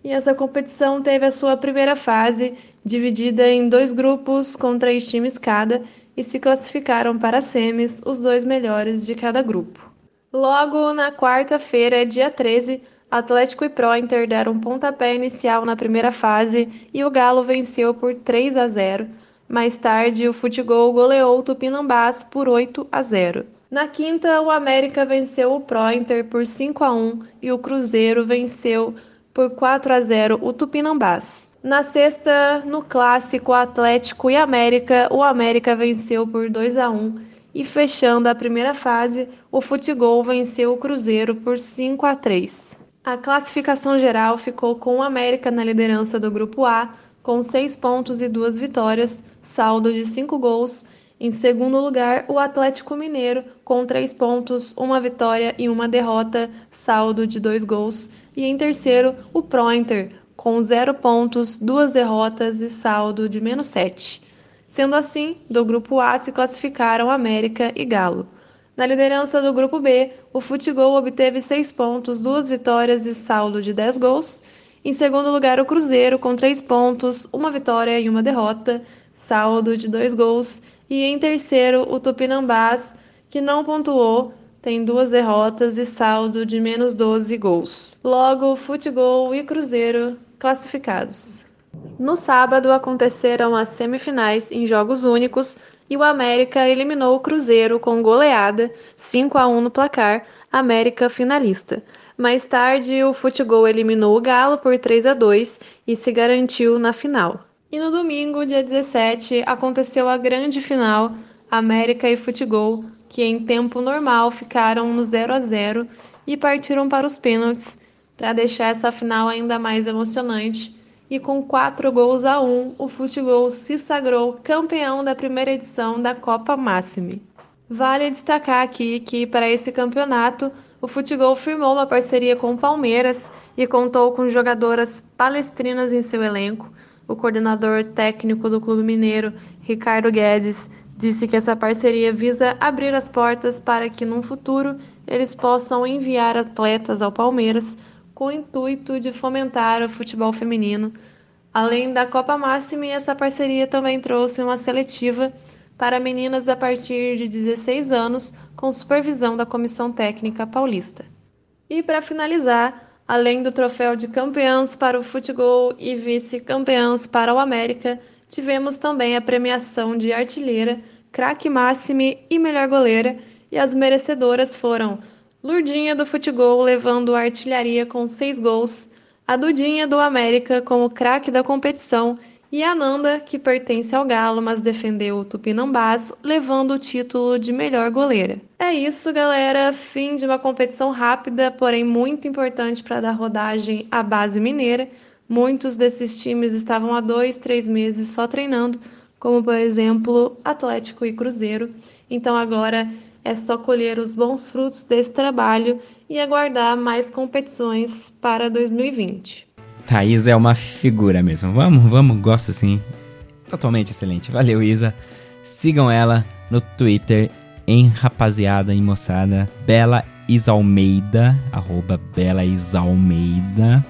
E essa competição teve a sua primeira fase, dividida em dois grupos com três times cada, e se classificaram para semis os dois melhores de cada grupo. Logo na quarta-feira, dia 13, Atlético e Prointer deram pontapé inicial na primeira fase e o Galo venceu por 3 a 0. Mais tarde, o Futebol goleou o Tupinambás por 8 a 0. Na quinta, o América venceu o Prointer por 5 a 1 e o Cruzeiro venceu por 4 a 0 o Tupinambás. Na sexta, no clássico Atlético e América, o América venceu por 2 a 1 e fechando a primeira fase, o Futebol venceu o Cruzeiro por 5 a 3. A classificação geral ficou com o América na liderança do Grupo A, com seis pontos e duas vitórias, saldo de cinco gols. Em segundo lugar, o Atlético Mineiro, com três pontos, uma vitória e uma derrota, saldo de dois gols. E em terceiro, o Prointer, com zero pontos, duas derrotas e saldo de menos sete. Sendo assim, do grupo A se classificaram América e Galo. Na liderança do grupo B, o Futebol obteve seis pontos, duas vitórias e saldo de dez gols. Em segundo lugar, o Cruzeiro, com três pontos, uma vitória e uma derrota, saldo de dois gols. E em terceiro, o Tupinambás, que não pontuou, tem duas derrotas e saldo de menos 12 gols. Logo, Futebol e Cruzeiro classificados. No sábado aconteceram as semifinais em jogos únicos e o América eliminou o Cruzeiro com goleada 5 a 1 no placar, América finalista. Mais tarde, o Futebol eliminou o Galo por 3 a 2 e se garantiu na final. E no domingo, dia 17, aconteceu a grande final, América e Futebol, que em tempo normal ficaram no 0 a 0 e partiram para os pênaltis para deixar essa final ainda mais emocionante. E com 4 gols a 1, o Futebol se sagrou campeão da primeira edição da Copa Máxime. Vale destacar aqui que para esse campeonato o Futebol firmou uma parceria com o Palmeiras e contou com jogadoras palestrinas em seu elenco. O coordenador técnico do Clube Mineiro, Ricardo Guedes, disse que essa parceria visa abrir as portas para que, num futuro, eles possam enviar atletas ao Palmeiras com o intuito de fomentar o futebol feminino. Além da Copa Máxima, essa parceria também trouxe uma seletiva para meninas a partir de 16 anos, com supervisão da Comissão Técnica Paulista. E para finalizar, além do troféu de campeãs para o futebol e vice-campeãs para o América, tivemos também a premiação de artilheira, craque máxime e melhor goleira, e as merecedoras foram Lurdinha do futebol levando a artilharia com seis gols, a Dudinha do América como craque da competição e a Nanda, que pertence ao Galo, mas defendeu o Tupinambás, levando o título de melhor goleira. É isso, galera. Fim de uma competição rápida, porém muito importante para dar rodagem à base mineira. Muitos desses times estavam há dois, três meses só treinando, como por exemplo Atlético e Cruzeiro. Então agora é só colher os bons frutos desse trabalho e aguardar mais competições para 2020. Isa é uma figura mesmo. Vamos, vamos, gosto assim. Totalmente excelente. Valeu, Isa. Sigam ela no Twitter em rapaziada e moçada. Bela Isalmeida, arroba Bela Isalmeida.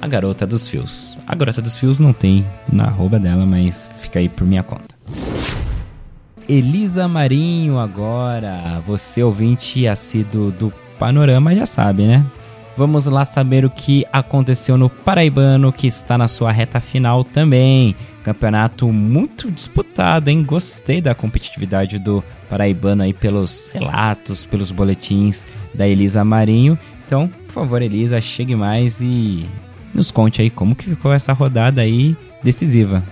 A garota dos fios. A garota dos fios não tem na arroba dela, mas fica aí por minha conta. Elisa Marinho agora. Você ouvinte assíduo do Panorama já sabe, né? Vamos lá saber o que aconteceu no Paraibano, que está na sua reta final também. Campeonato muito disputado, hein? Gostei da competitividade do Paraibano aí pelos relatos, pelos boletins da Elisa Marinho. Então, por favor, Elisa, chegue mais e nos conte aí como que ficou essa rodada aí decisiva.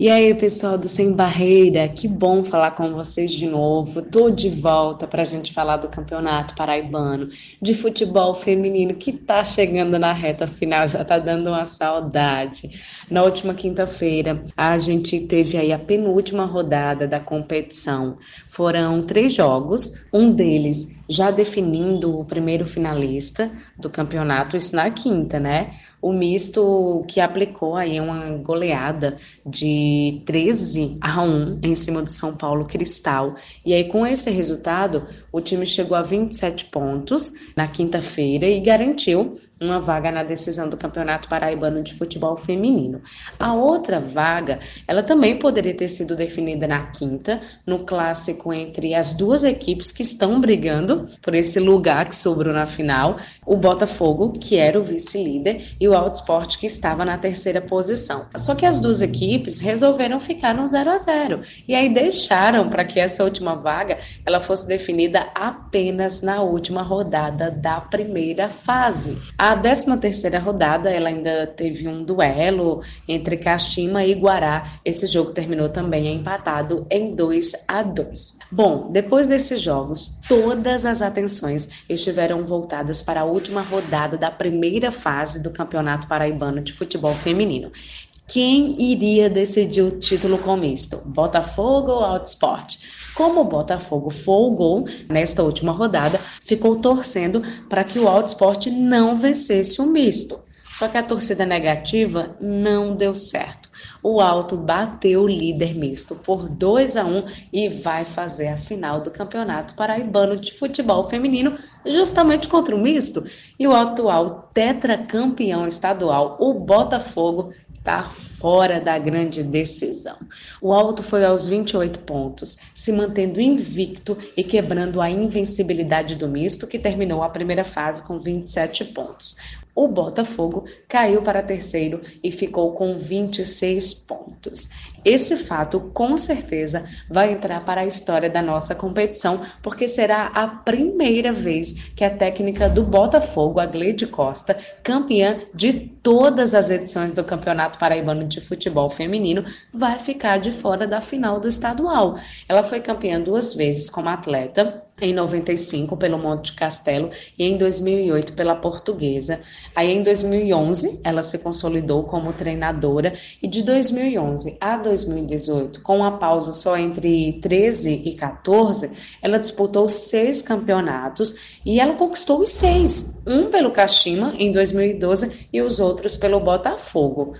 E aí, pessoal do Sem Barreira, que bom falar com vocês de novo. Tô de volta para a gente falar do Campeonato Paraibano de Futebol Feminino que tá chegando na reta final, já tá dando uma saudade. Na última quinta-feira, a gente teve aí a penúltima rodada da competição. Foram três jogos, um deles já definindo o primeiro finalista do campeonato, isso na quinta, né? o misto que aplicou aí uma goleada de 13 a 1 em cima do São Paulo Cristal. E aí, com esse resultado, o time chegou a 27 pontos na quinta-feira e garantiu uma vaga na decisão do Campeonato Paraibano de Futebol Feminino. A outra vaga, ela também poderia ter sido definida na quinta, no clássico entre as duas equipes que estão brigando por esse lugar que sobrou na final, o Botafogo, que era o vice-líder, e o Alto que estava na terceira posição. Só que as duas equipes resolveram ficar no 0 a 0 e aí deixaram para que essa última vaga ela fosse definida apenas na última rodada da primeira fase. A 13 terceira rodada, ela ainda teve um duelo entre Kashima e Guará. Esse jogo terminou também empatado em 2 a 2. Bom, depois desses jogos, todas as atenções estiveram voltadas para a última rodada da primeira fase do Campeonato Paraibano de Futebol Feminino. Quem iria decidir o título com misto? Botafogo ou Alto Esporte? Como o Botafogo folgou nesta última rodada, ficou torcendo para que o Alto Esporte não vencesse o misto. Só que a torcida negativa não deu certo. O Alto bateu o líder misto por 2 a 1 e vai fazer a final do Campeonato Paraibano de Futebol Feminino justamente contra o misto. E o atual tetracampeão estadual, o Botafogo, está fora da grande decisão. O Alto foi aos 28 pontos, se mantendo invicto e quebrando a invencibilidade do misto, que terminou a primeira fase com 27 pontos. O Botafogo caiu para terceiro e ficou com 26 pontos. Esse fato, com certeza, vai entrar para a história da nossa competição, porque será a primeira vez que a técnica do Botafogo, a Gleide Costa, campeã de todas as edições do Campeonato Paraibano de Futebol Feminino, vai ficar de fora da final do estadual. Ela foi campeã duas vezes como atleta, em 95 pelo Monte Castelo e em 2008 pela Portuguesa. Aí em 2011 ela se consolidou como treinadora e de 2011 a 2018, com uma pausa só entre 13 e 14, ela disputou seis campeonatos e ela conquistou os seis, um pelo Kashima em 2012 e os outros pelo Botafogo.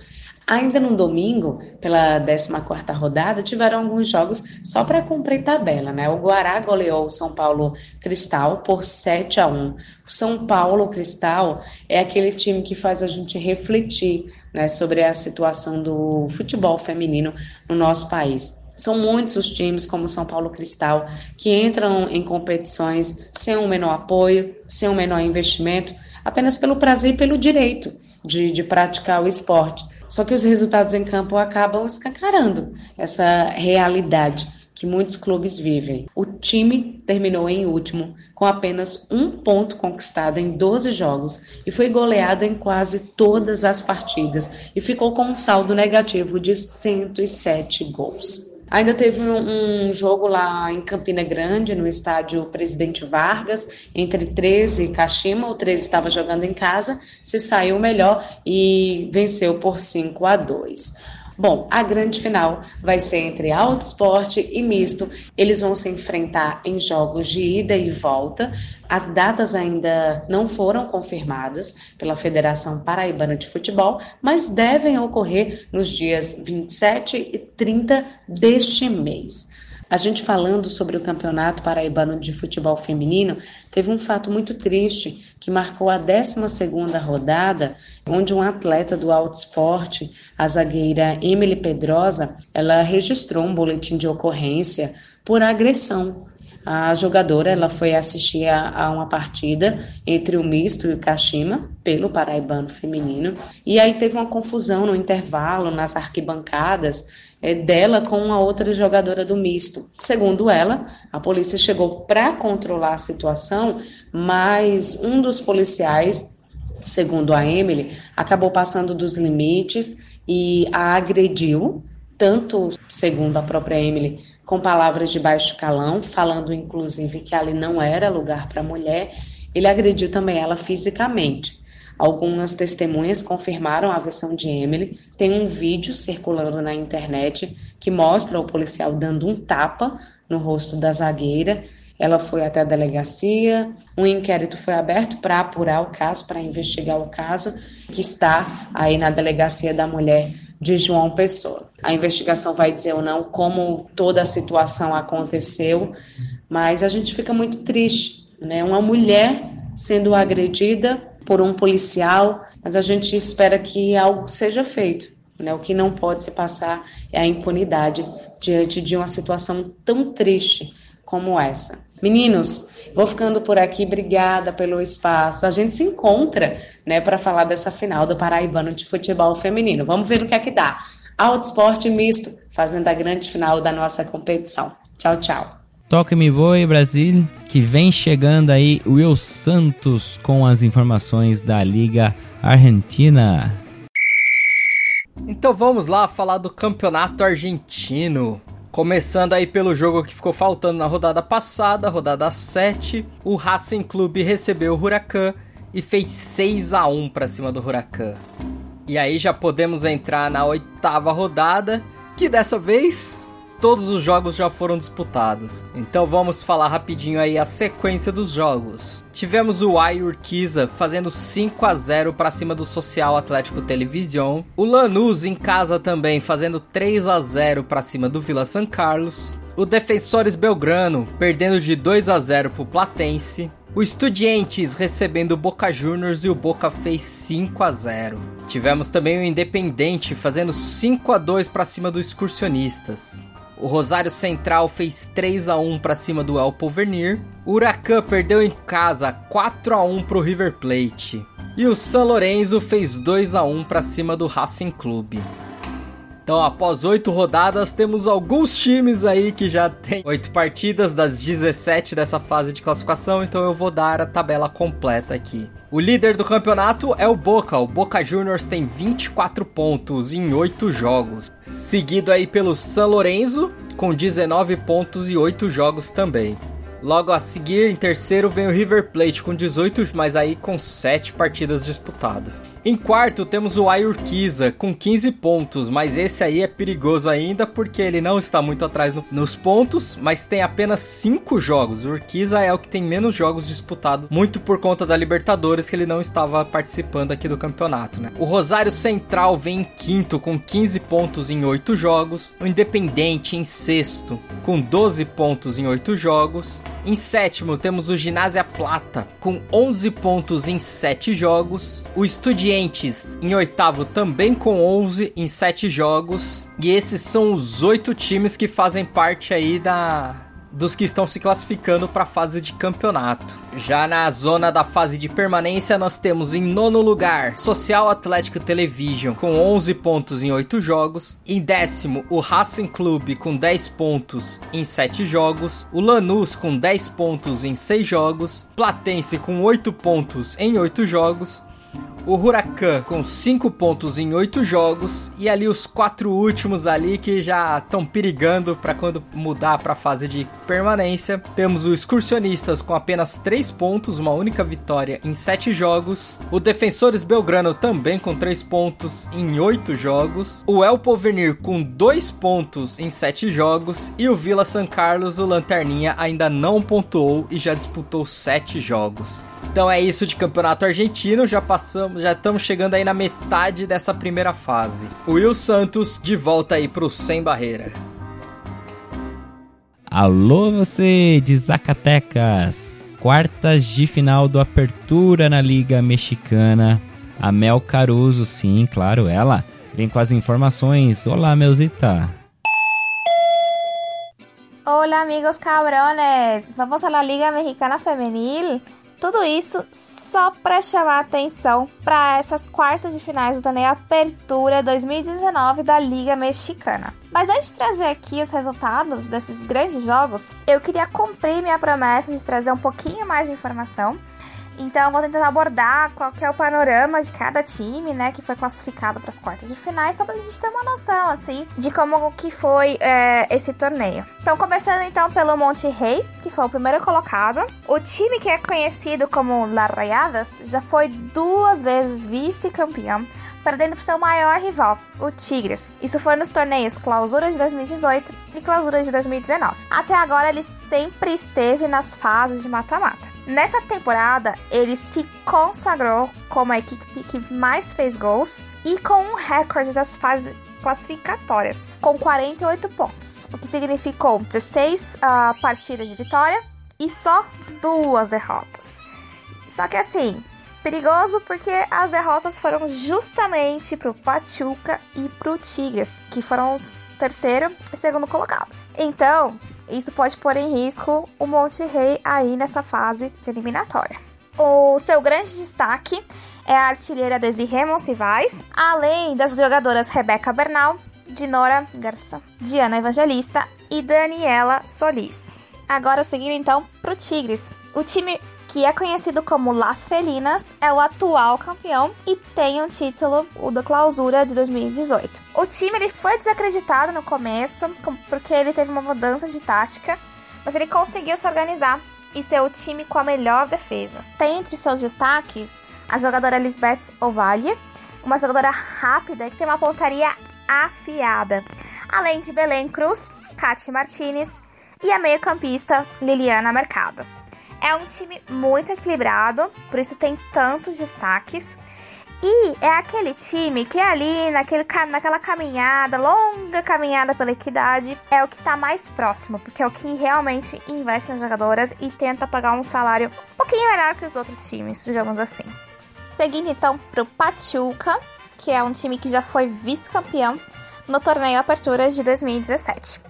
Ainda no domingo, pela 14ª rodada, tiveram alguns jogos só para cumprir tabela, né? O Guará goleou o São Paulo Cristal por 7 a 1. O São Paulo Cristal é aquele time que faz a gente refletir, né, sobre a situação do futebol feminino no nosso país. São muitos os times, como o São Paulo Cristal, que entram em competições sem um menor apoio, sem um menor investimento, apenas pelo prazer e pelo direito de, de praticar o esporte. Só que os resultados em campo acabam escancarando essa realidade que muitos clubes vivem. O time terminou em último, com apenas um ponto conquistado em 12 jogos e foi goleado em quase todas as partidas e ficou com um saldo negativo de 107 gols. Ainda teve um, jogo lá em Campina Grande, no estádio Presidente Vargas, entre 13 e Kashima. O 13 estava jogando em casa, se saiu melhor e venceu por 5 a 2. Bom, a grande final vai ser entre Alto Esporte e Misto. Eles vão se enfrentar em jogos de ida e volta. As datas ainda não foram confirmadas pela Federação Paraibana de Futebol, mas devem ocorrer nos dias 27 e 30 deste mês. A gente falando sobre o Campeonato Paraibano de Futebol Feminino, teve um fato muito triste que marcou a 12ª rodada, onde um atleta do Alto Esporte, a zagueira Emily Pedrosa, ela registrou um boletim de ocorrência por agressão. A jogadora ela foi assistir a, a, uma partida entre o misto e o Kashima pelo paraibano feminino. E aí teve uma confusão no intervalo nas arquibancadas é, dela com uma outra jogadora do misto. Segundo ela, a polícia chegou para controlar a situação, mas um dos policiais, segundo a Emily, acabou passando dos limites e a agrediu, tanto, segundo a própria Emily, com palavras de baixo calão, falando inclusive que ali não era lugar para mulher. Ele agrediu também ela fisicamente. Algumas testemunhas confirmaram a versão de Emily. Tem um vídeo circulando na internet que mostra o policial dando um tapa no rosto da zagueira. Ela foi até a delegacia, um inquérito foi aberto para apurar o caso, para investigar o caso, que está aí na delegacia da mulher de João Pessoa. A investigação vai dizer ou não como toda a situação aconteceu, mas a gente fica muito triste, né? Uma mulher sendo agredida por um policial, mas a gente espera que algo seja feito. Né? O que não pode se passar é a impunidade diante de uma situação tão triste como essa. Meninos, vou ficando por aqui. Obrigada pelo espaço. A gente se encontra, né, para falar dessa final do Paraibano de futebol feminino. Vamos ver o que é que dá. Alto esporte misto, fazendo a grande final da nossa competição. Tchau, tchau. Toque Me Boi Brasil, que vem chegando aí Will Santos com as informações da Liga Argentina. Então vamos lá falar do Campeonato Argentino. Começando aí pelo jogo que ficou faltando na rodada passada, rodada 7, o Racing Clube recebeu o Huracan e fez 6 a 1 para cima do Huracan. E aí já podemos entrar na oitava rodada, que dessa vez todos os jogos já foram disputados. Então vamos falar rapidinho aí a sequência dos jogos. Tivemos o Ai fazendo 5 a 0 para cima do Social Atlético Televisão. O Lanús em casa também fazendo 3 a 0 para cima do Vila San Carlos. O Defensores Belgrano perdendo de 2 a 0 pro Platense. O Estudiantes recebendo o Boca Juniors e o Boca fez 5 a 0. Tivemos também o Independente fazendo 5 a 2 para cima do Excursionistas. O Rosário Central fez 3 a 1 para cima do El Porvenir. O Huracan perdeu em casa 4 a 1 para o River Plate. E o San Lorenzo fez 2 a 1 para cima do Racing Clube. Então, após oito rodadas, temos alguns times aí que já tem oito partidas das 17 dessa fase de classificação, então eu vou dar a tabela completa aqui. O líder do campeonato é o Boca. O Boca Juniors tem 24 pontos em 8 jogos. Seguido aí pelo San Lorenzo com 19 pontos e 8 jogos também. Logo a seguir, em terceiro, vem o River Plate com 18, mas aí com 7 partidas disputadas. Em quarto, temos o Ayurquiza com 15 pontos, mas esse aí é perigoso ainda porque ele não está muito atrás no, nos pontos, mas tem apenas 5 jogos. O Urquiza é o que tem menos jogos disputados, muito por conta da Libertadores que ele não estava participando aqui do campeonato, né? O Rosário Central vem em quinto com 15 pontos em 8 jogos, o Independente em sexto com 12 pontos em 8 jogos. Em sétimo, temos o Ginásia Plata com 11 pontos em 7 jogos, o Estudiantes Estudiantes em oitavo também com 11 em 7 jogos. E esses são os oito times que fazem parte aí da dos que estão se classificando para a fase de campeonato. Já na zona da fase de permanência, nós temos em nono lugar Social Atlético Television com 11 pontos em 8 jogos. Em décimo, o Racing Clube com 10 pontos em 7 jogos. O Lanús com 10 pontos em 6 jogos. Platense com 8 pontos em 8 jogos o Huracan com 5 pontos em 8 jogos e ali os quatro últimos ali que já estão perigando para quando mudar para a fase de permanência. Temos os Excursionistas com apenas 3 pontos, uma única vitória em 7 jogos. O Defensores Belgrano também com 3 pontos em 8 jogos. O El Porvenir com 2 pontos em 7 jogos e o Vila San Carlos, o Lanterninha ainda não pontuou e já disputou 7 jogos. Então é isso de campeonato argentino, já passamos, já estamos chegando aí na metade dessa primeira fase. O Will Santos de volta aí pro Sem Barreira. Alô você de Zacatecas! Quartas de final do Apertura na Liga Mexicana. A Mel Caruso, sim, claro, ela vem com as informações. Olá, Melzita. Olá, amigos cabrones! Vamos à Liga Mexicana Femenil? Tudo isso só para chamar atenção para essas quartas de finais do torneio Apertura 2019 da Liga Mexicana. Mas antes de trazer aqui os resultados desses grandes jogos, eu queria cumprir minha promessa de trazer um pouquinho mais de informação então, vou tentar abordar qual é o panorama de cada time, né, que foi classificado para as quartas de finais, só para a gente ter uma noção, assim, de como que foi é, esse torneio. Então, começando então pelo Monte Rei, que foi o primeiro colocado. O time que é conhecido como Las Rayadas já foi duas vezes vice-campeão perdendo para seu maior rival, o Tigres. Isso foi nos torneios Clausura de 2018 e Clausura de 2019. Até agora ele sempre esteve nas fases de mata-mata. Nessa temporada, ele se consagrou como a equipe que mais fez gols e com um recorde das fases classificatórias, com 48 pontos, o que significou 16 uh, partidas de vitória e só duas derrotas. Só que assim, perigoso porque as derrotas foram justamente pro Pachuca e pro Tigres, que foram os terceiro e segundo colocado. Então, isso pode pôr em risco o Monte Rei aí nessa fase de eliminatória. O seu grande destaque é a artilheira Desirê Monsivais, além das jogadoras Rebeca Bernal, Dinora Garça, Diana Evangelista e Daniela Solis. Agora seguindo então para o Tigres. O time que é conhecido como Las Felinas, é o atual campeão e tem um título, o da clausura de 2018. O time ele foi desacreditado no começo, porque ele teve uma mudança de tática, mas ele conseguiu se organizar e ser o time com a melhor defesa. Tem entre seus destaques a jogadora Lisbeth Ovalle, uma jogadora rápida que tem uma pontaria afiada, além de Belém Cruz, Katy Martinez e a meio-campista Liliana Mercado. É um time muito equilibrado, por isso tem tantos destaques. E é aquele time que ali, naquele, naquela caminhada, longa caminhada pela equidade, é o que está mais próximo, porque é o que realmente investe nas jogadoras e tenta pagar um salário um pouquinho melhor que os outros times, digamos assim. Seguindo então para o Pachuca, que é um time que já foi vice-campeão no torneio Aperturas de 2017.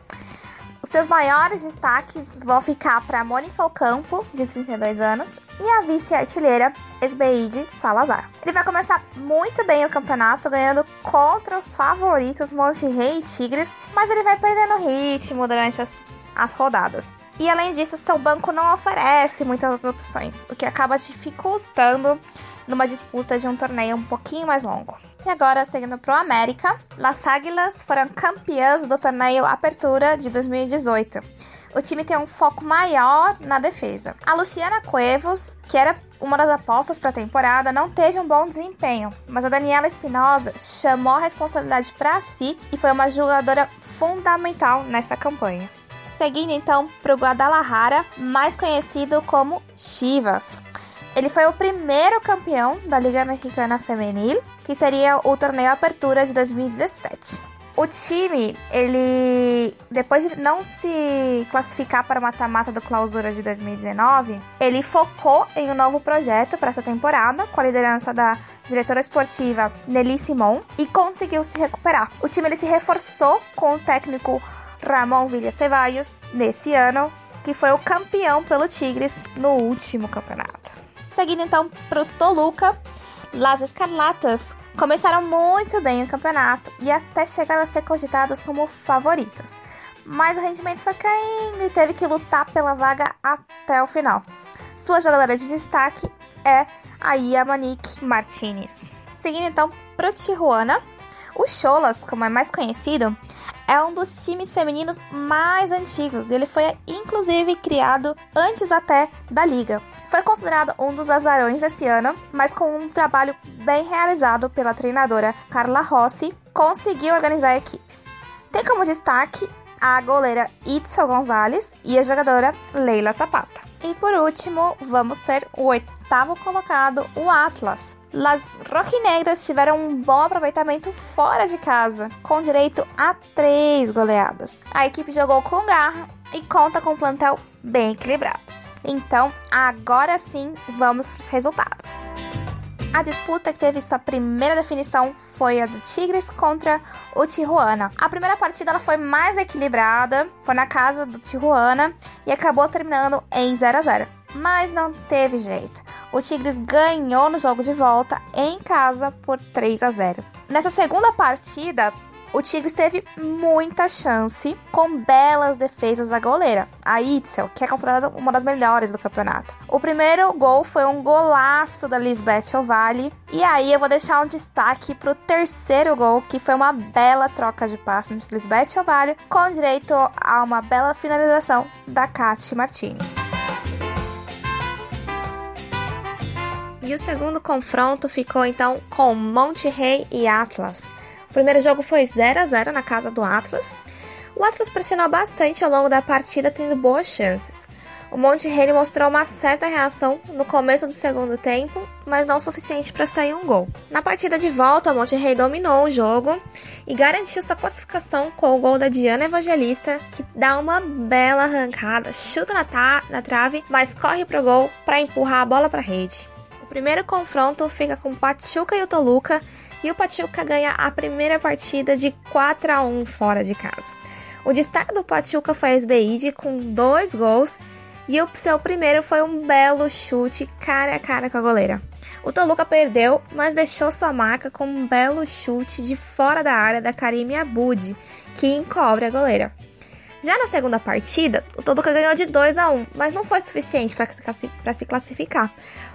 Os seus maiores destaques vão ficar para Mônica Ocampo, de 32 anos, e a vice-artilheira Esbeide Salazar. Ele vai começar muito bem o campeonato, ganhando contra os favoritos Monte Rei e Tigres, mas ele vai perdendo ritmo durante as, as rodadas. E além disso, seu banco não oferece muitas opções, o que acaba dificultando numa disputa de um torneio um pouquinho mais longo. E agora, seguindo para o América, Las Águilas foram campeãs do torneio Apertura de 2018. O time tem um foco maior na defesa. A Luciana Cuevos, que era uma das apostas para a temporada, não teve um bom desempenho, mas a Daniela Espinosa chamou a responsabilidade para si e foi uma jogadora fundamental nessa campanha. Seguindo então para o Guadalajara, mais conhecido como Chivas. Ele foi o primeiro campeão da Liga Mexicana Femenil, que seria o torneio Apertura de 2017. O time, ele depois de não se classificar para o mata-mata do Clausura de 2019, ele focou em um novo projeto para essa temporada, com a liderança da diretora esportiva Nelly Simon, e conseguiu se recuperar. O time ele se reforçou com o técnico Ramon Villa Ceballos nesse ano, que foi o campeão pelo Tigres no último campeonato. Seguindo então para o Toluca, Las Escarlatas começaram muito bem o campeonato e até chegaram a ser cogitadas como favoritas. Mas o rendimento foi caindo e teve que lutar pela vaga até o final. Sua jogadora de destaque é a Yamanik Martinez. Seguindo então pro Tijuana, o Cholas, como é mais conhecido, é um dos times femininos mais antigos. Ele foi inclusive criado antes até da liga. Foi considerado um dos azarões esse ano, mas com um trabalho bem realizado pela treinadora Carla Rossi, conseguiu organizar a equipe. Tem como destaque a goleira Itzel Gonzalez e a jogadora Leila Zapata. E por último, vamos ter o oitavo colocado, o Atlas. Las Rojinegras tiveram um bom aproveitamento fora de casa, com direito a três goleadas. A equipe jogou com garra e conta com um plantel bem equilibrado. Então, agora sim, vamos para os resultados. A disputa que teve sua primeira definição foi a do Tigres contra o Tijuana. A primeira partida ela foi mais equilibrada, foi na casa do Tijuana e acabou terminando em 0 a 0. Mas não teve jeito. O Tigres ganhou no jogo de volta em casa por 3 a 0. Nessa segunda partida, o Tigres teve muita chance com belas defesas da goleira, a Itzel, que é considerada uma das melhores do campeonato. O primeiro gol foi um golaço da Lisbeth Ovale, e aí eu vou deixar um destaque pro terceiro gol, que foi uma bela troca de passe entre Lisbeth Ovale, com direito a uma bela finalização da Kate Martinez. E o segundo confronto ficou então com Monte Rey e Atlas. O primeiro jogo foi 0 a 0 na casa do Atlas. O Atlas pressionou bastante ao longo da partida, tendo boas chances. O Monte Rei mostrou uma certa reação no começo do segundo tempo, mas não o suficiente para sair um gol. Na partida de volta, o Monte Rei dominou o jogo e garantiu sua classificação com o gol da Diana Evangelista, que dá uma bela arrancada, chuta na, na trave, mas corre pro gol para empurrar a bola para a rede. O primeiro confronto fica com Pachuca e o Toluca, e o Pachuca ganha a primeira partida de 4 a 1 fora de casa. O destaque do Pachuca foi a Esbeide com dois gols e o seu primeiro foi um belo chute cara a cara com a goleira. O Toluca perdeu, mas deixou sua marca com um belo chute de fora da área da Karime Abud, que encobre a goleira. Já na segunda partida, o Toluca ganhou de 2 a 1, mas não foi suficiente para se classificar,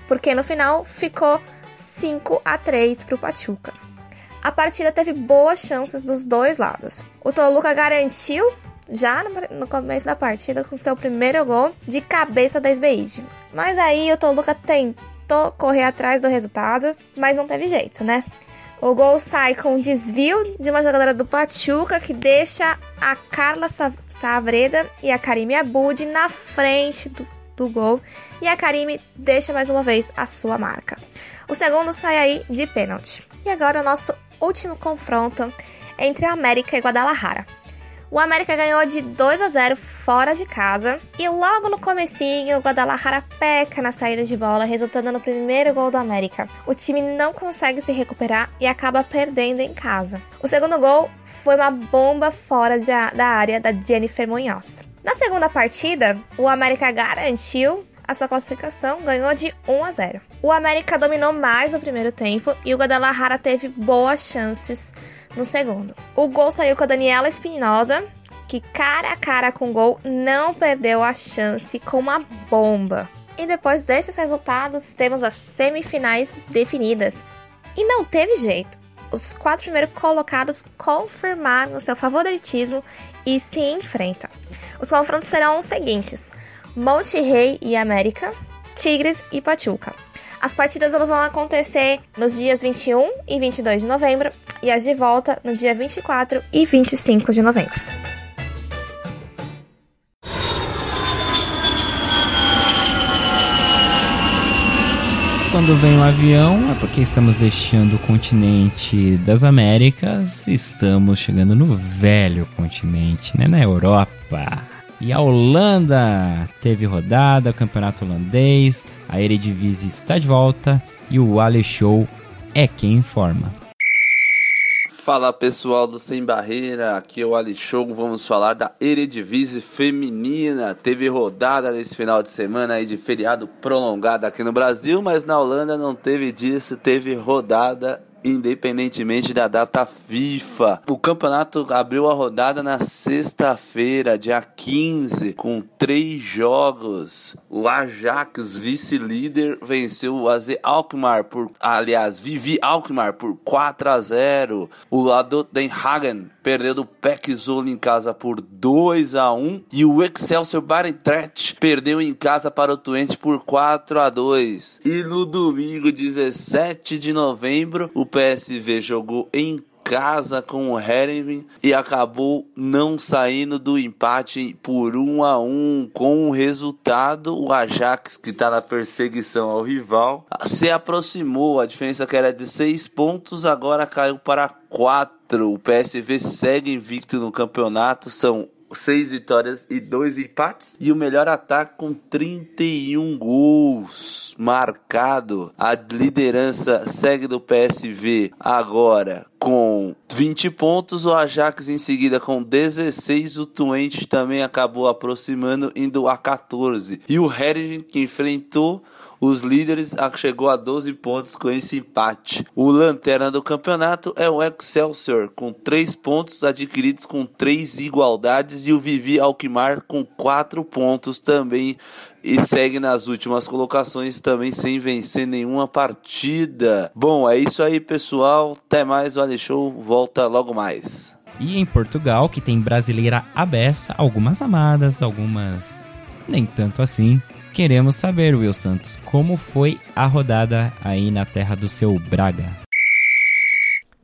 porque no final ficou 5 a 3 para o Pachuca. A partida teve boas chances dos dois lados. O Toluca garantiu já no começo da partida com seu primeiro gol de cabeça da Esbeide. Mas aí o Toluca tentou correr atrás do resultado, mas não teve jeito, né? O gol sai com um desvio de uma jogadora do Pachuca que deixa a Carla Savreda e a Karime Abud na frente do, do gol e a Karime deixa mais uma vez a sua marca. O segundo sai aí de pênalti. E agora o nosso último confronto entre o América e Guadalajara. O América ganhou de 2 a 0 fora de casa e logo no comecinho o Guadalajara peca na saída de bola, resultando no primeiro gol do América. O time não consegue se recuperar e acaba perdendo em casa. O segundo gol foi uma bomba fora de, da área da Jennifer Munhoz. Na segunda partida, o América garantiu a sua classificação, ganhou de 1 a 0. O América dominou mais no primeiro tempo e o Guadalajara teve boas chances no segundo. O gol saiu com a Daniela Espinosa, que cara a cara com o gol não perdeu a chance com uma bomba. E depois desses resultados, temos as semifinais definidas. E não teve jeito. Os quatro primeiros colocados confirmaram o seu favoritismo e se enfrentam. Os confrontos serão os seguintes: Monte Rei e América, Tigres e Pachuca. As partidas elas vão acontecer nos dias 21 e 22 de novembro e as de volta no dia 24 e 25 de novembro. Quando vem um avião é porque estamos deixando o continente das Américas estamos chegando no velho continente, né? Na Europa. E a Holanda teve rodada, o campeonato holandês, a Eredivisie está de volta e o Ale Show é quem informa. Fala pessoal do Sem Barreira, aqui é o Ali Show, vamos falar da Eredivisie feminina. Teve rodada nesse final de semana aí de feriado prolongado aqui no Brasil, mas na Holanda não teve disso, teve rodada independentemente da data FIFA. O campeonato abriu a rodada na sexta-feira, dia 15, com três jogos. O Ajax, vice-líder, venceu o AZ Alkmaar por, aliás, Vivi Alkmaar por 4 a 0. O Adot Den Hagen perdeu do PEC Zolo em casa por 2 a 1 e o Excelsior Barentrecht perdeu em casa para o Twente por 4 a 2. E no domingo 17 de novembro, o PSV jogou em casa com o Herenveen e acabou não saindo do empate por 1 a 1 com o resultado. O Ajax que está na perseguição ao rival se aproximou. A diferença que era de 6 pontos agora caiu para 4 o PSV segue invicto no campeonato. São seis vitórias e dois empates. E o melhor ataque com 31 gols marcado. A liderança segue do PSV agora com 20 pontos. O Ajax em seguida com 16. O Twente também acabou aproximando, indo a 14. E o Herijin que enfrentou os líderes chegou a 12 pontos com esse empate. O lanterna do campeonato é o Excelsior, com 3 pontos adquiridos com 3 igualdades, e o Vivi Alkmaar com 4 pontos também e segue nas últimas colocações também sem vencer nenhuma partida. Bom, é isso aí, pessoal. Até mais, o Ali Show volta logo mais. E em Portugal, que tem brasileira abessa, algumas amadas, algumas nem tanto assim. Queremos saber, Will Santos, como foi a rodada aí na terra do seu Braga?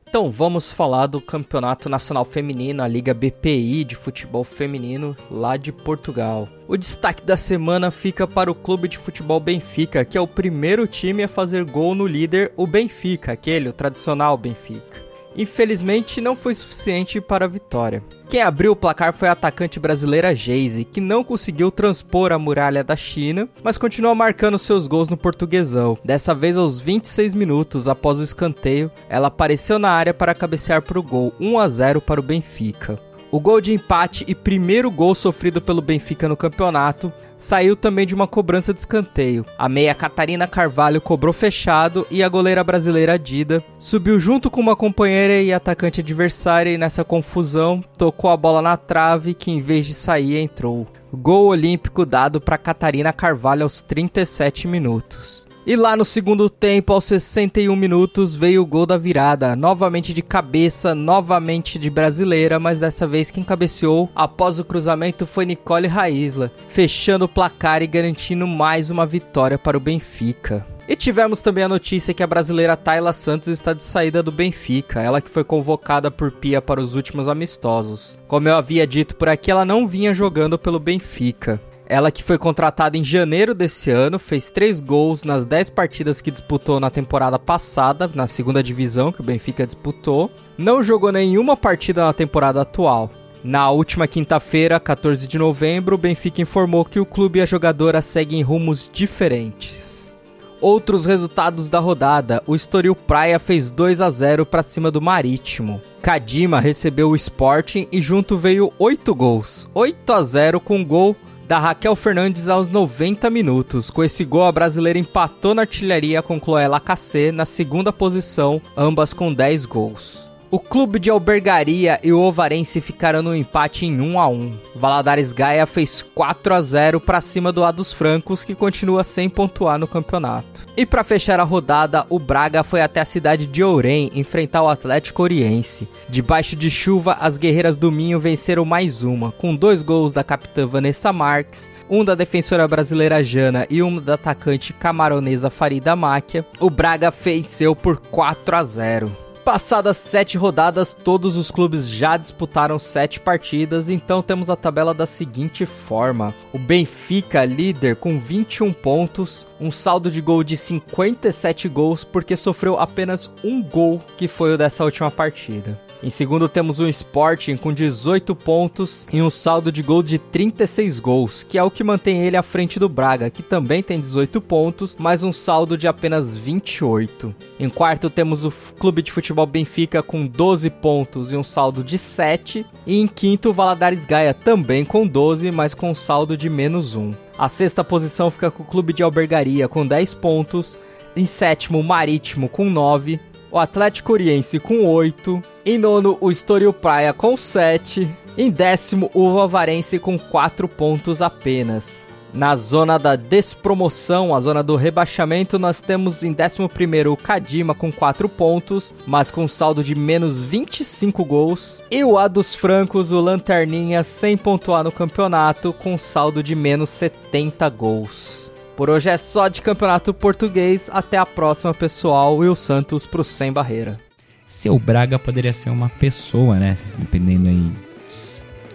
Então vamos falar do Campeonato Nacional Feminino, a Liga BPI de Futebol Feminino lá de Portugal. O destaque da semana fica para o Clube de Futebol Benfica, que é o primeiro time a fazer gol no líder, o Benfica, aquele, o tradicional Benfica infelizmente não foi suficiente para a vitória. Quem abriu o placar foi a atacante brasileira Geise, que não conseguiu transpor a muralha da China, mas continuou marcando seus gols no portuguesão. Dessa vez aos 26 minutos após o escanteio, ela apareceu na área para cabecear para o gol 1 a 0 para o Benfica. O gol de empate e primeiro gol sofrido pelo Benfica no campeonato saiu também de uma cobrança de escanteio. A meia Catarina Carvalho cobrou fechado e a goleira brasileira Dida subiu junto com uma companheira e atacante adversária e nessa confusão tocou a bola na trave que em vez de sair entrou. Gol olímpico dado para Catarina Carvalho aos 37 minutos. E lá no segundo tempo, aos 61 minutos, veio o gol da virada. Novamente de cabeça, novamente de brasileira, mas dessa vez quem cabeceou após o cruzamento foi Nicole Raisla, fechando o placar e garantindo mais uma vitória para o Benfica. E tivemos também a notícia que a brasileira Tayla Santos está de saída do Benfica, ela que foi convocada por Pia para os últimos amistosos. Como eu havia dito por aqui, ela não vinha jogando pelo Benfica. Ela que foi contratada em janeiro desse ano, fez 3 gols nas 10 partidas que disputou na temporada passada, na segunda divisão que o Benfica disputou. Não jogou nenhuma partida na temporada atual. Na última quinta-feira, 14 de novembro, o Benfica informou que o clube e a jogadora seguem rumos diferentes. Outros resultados da rodada: o Estoril Praia fez 2 a 0 para cima do Marítimo. Kadima recebeu o Sporting e junto veio 8 gols. 8 a 0 com gol da Raquel Fernandes aos 90 minutos. Com esse gol, a brasileira empatou na artilharia com Chloé Lacassé na segunda posição, ambas com 10 gols. O clube de albergaria e o Ovarense ficaram no empate em 1 a 1. Valadares Gaia fez 4 a 0 para cima do A dos Francos, que continua sem pontuar no campeonato. E para fechar a rodada, o Braga foi até a cidade de Ourém enfrentar o Atlético Oriense. Debaixo de chuva, as guerreiras do Minho venceram mais uma, com dois gols da capitã Vanessa Marques, um da defensora brasileira Jana e um da atacante camaronesa Farida Máquia. O Braga venceu por 4 a 0. Passadas sete rodadas, todos os clubes já disputaram sete partidas, então temos a tabela da seguinte forma: o Benfica, líder com 21 pontos, um saldo de gol de 57 gols, porque sofreu apenas um gol, que foi o dessa última partida. Em segundo temos o Sporting com 18 pontos e um saldo de gol de 36 gols, que é o que mantém ele à frente do Braga, que também tem 18 pontos, mas um saldo de apenas 28. Em quarto temos o Clube de Futebol Benfica com 12 pontos e um saldo de 7. E em quinto o Valadares Gaia também com 12, mas com um saldo de menos 1. A sexta posição fica com o Clube de Albergaria com 10 pontos. Em sétimo, Marítimo com 9. o Atlético Oriense com 8. Em nono, o Estoril Praia com 7. Em décimo, o Vovarense com 4 pontos apenas. Na zona da despromoção, a zona do rebaixamento, nós temos em 11 o Kadima com 4 pontos, mas com saldo de menos 25 gols. E o A dos Francos, o Lanterninha, sem pontuar no campeonato, com saldo de menos 70 gols. Por hoje é só de campeonato português. Até a próxima, pessoal. Will Santos pro Sem Barreira. Seu Braga poderia ser uma pessoa, né? Dependendo aí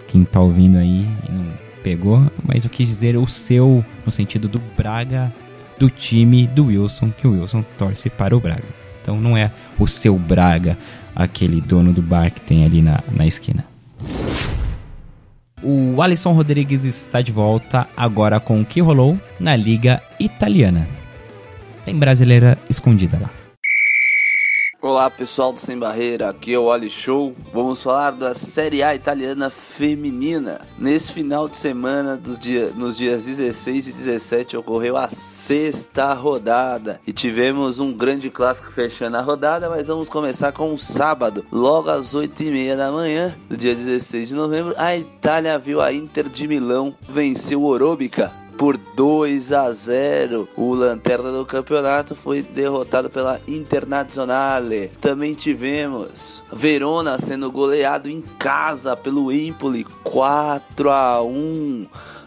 quem tá ouvindo aí e não pegou, mas eu quis dizer o seu no sentido do Braga, do time do Wilson, que o Wilson torce para o Braga. Então não é o seu Braga, aquele dono do bar que tem ali na, na esquina. O Alisson Rodrigues está de volta agora com o que rolou na Liga Italiana. Tem brasileira escondida lá. Olá pessoal do Sem Barreira, aqui é o Ali Show. Vamos falar da Série A italiana feminina. Nesse final de semana, dos dia, nos dias 16 e 17, ocorreu a sexta rodada e tivemos um grande clássico fechando a rodada. Mas vamos começar com o sábado, logo às 8 e meia da manhã, do dia 16 de novembro. A Itália viu a Inter de Milão vencer o Orobica por 2 a 0. O lanterna do campeonato foi derrotado pela Internazionale. Também tivemos Verona sendo goleado em casa pelo Empoli 4 a 1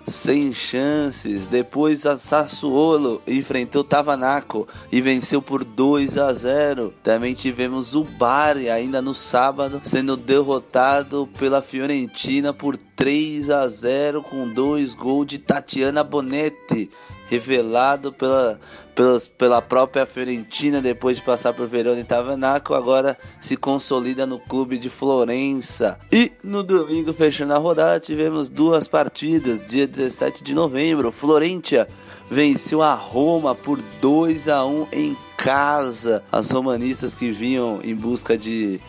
sem chances. Depois a Sassuolo enfrentou Tavanaco e venceu por 2 a 0. Também tivemos o Bari ainda no sábado sendo derrotado pela Fiorentina por 3 a 0 com dois gols de Tatiana Bonetti revelado pela, pelas, pela própria Fiorentina depois de passar por Verona e Tavanaco, agora se consolida no clube de Florença. E no domingo, fechando a rodada, tivemos duas partidas. Dia 17 de novembro, Florentia venceu a Roma por 2 a 1 em casa. As romanistas que vinham em busca de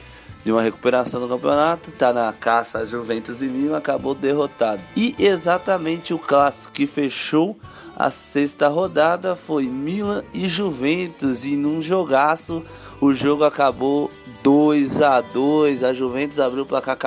de uma recuperação no campeonato, tá na caça Juventus e Milan, acabou derrotado. E exatamente o clássico que fechou a sexta rodada foi Milan e Juventus e num jogaço o jogo acabou 2 a 2 A Juventus abriu o placar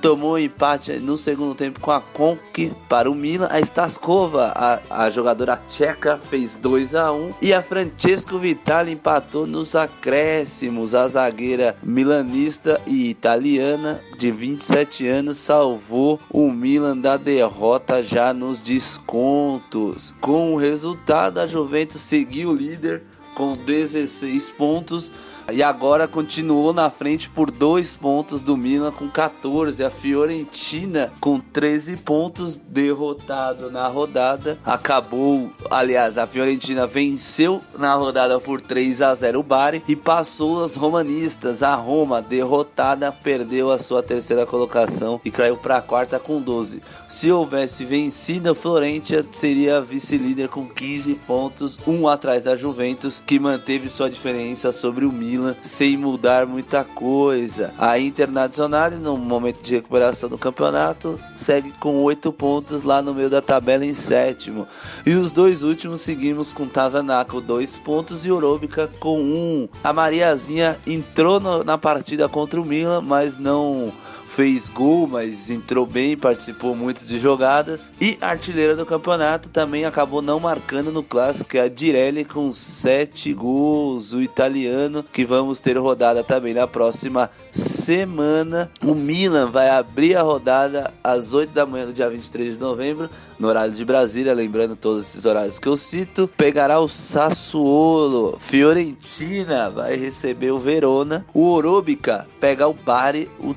tomou empate no segundo tempo com a Conk para o Milan. A Staskova, a, a jogadora tcheca, fez 2 a 1 e a Francesco Vitali empatou nos acréscimos. A zagueira milanista e italiana de 27 anos salvou o Milan da derrota já nos descontos. Com o resultado, a Juventus seguiu líder com 16 pontos e agora continuou na frente por dois pontos do Milan com 14. A Fiorentina com 13 pontos, derrotado na rodada. Acabou, aliás, a Fiorentina venceu na rodada por 3 a 0 o Bari e passou as romanistas. A Roma, derrotada, perdeu a sua terceira colocação e caiu para a quarta com 12. Se houvesse vencido a Florentia, seria vice-líder com 15 pontos, um atrás da Juventus, que manteve sua diferença sobre o Milan sem mudar muita coisa. A Internacional, no momento de recuperação do campeonato, segue com 8 pontos lá no meio da tabela em sétimo. E os dois últimos seguimos com Tavanaco 2 pontos e Orobica com 1. Um. A Mariazinha entrou no, na partida contra o Milan, mas não fez gol, mas entrou bem, participou muito de jogadas. E artilheira do campeonato também acabou não marcando no clássico, é a Direlli com 7 gols, o italiano, que vamos ter rodada também na próxima semana. O Milan vai abrir a rodada às 8 da manhã do dia 23 de novembro no horário de Brasília, lembrando todos esses horários que eu cito, pegará o Sassuolo, Fiorentina vai receber o Verona, o Orobica pega o Bari, o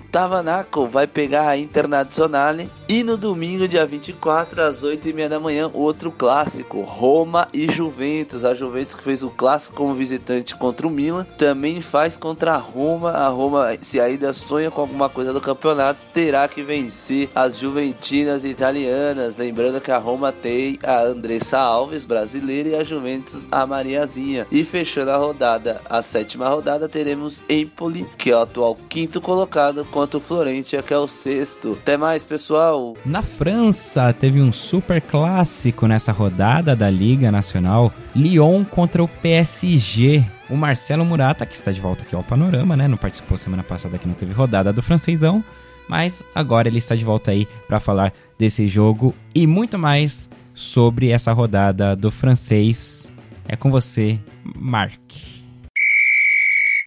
Tavanaco vai pegar a Internazionale e no domingo, dia 24, às 8 e meia da manhã, outro clássico, Roma e Juventus. A Juventus que fez o clássico como visitante contra o Milan, também faz contra a Roma. A Roma, se ainda sonha com alguma coisa do campeonato, terá que vencer as Juventinas italianas. Lembrando que a Roma tem a Andressa Alves, brasileira, e a Juventus, a Mariazinha. E fechando a rodada, a sétima rodada, teremos Empoli, que é o atual quinto colocado, quanto o Florentia, que é o sexto. Até mais, pessoal! Na França, teve um super clássico nessa rodada da Liga Nacional. Lyon contra o PSG. O Marcelo Murata, que está de volta aqui ao Panorama, né? Não participou semana passada que não teve rodada do francêsão, mas agora ele está de volta aí para falar desse jogo e muito mais sobre essa rodada do francês. É com você, Mark.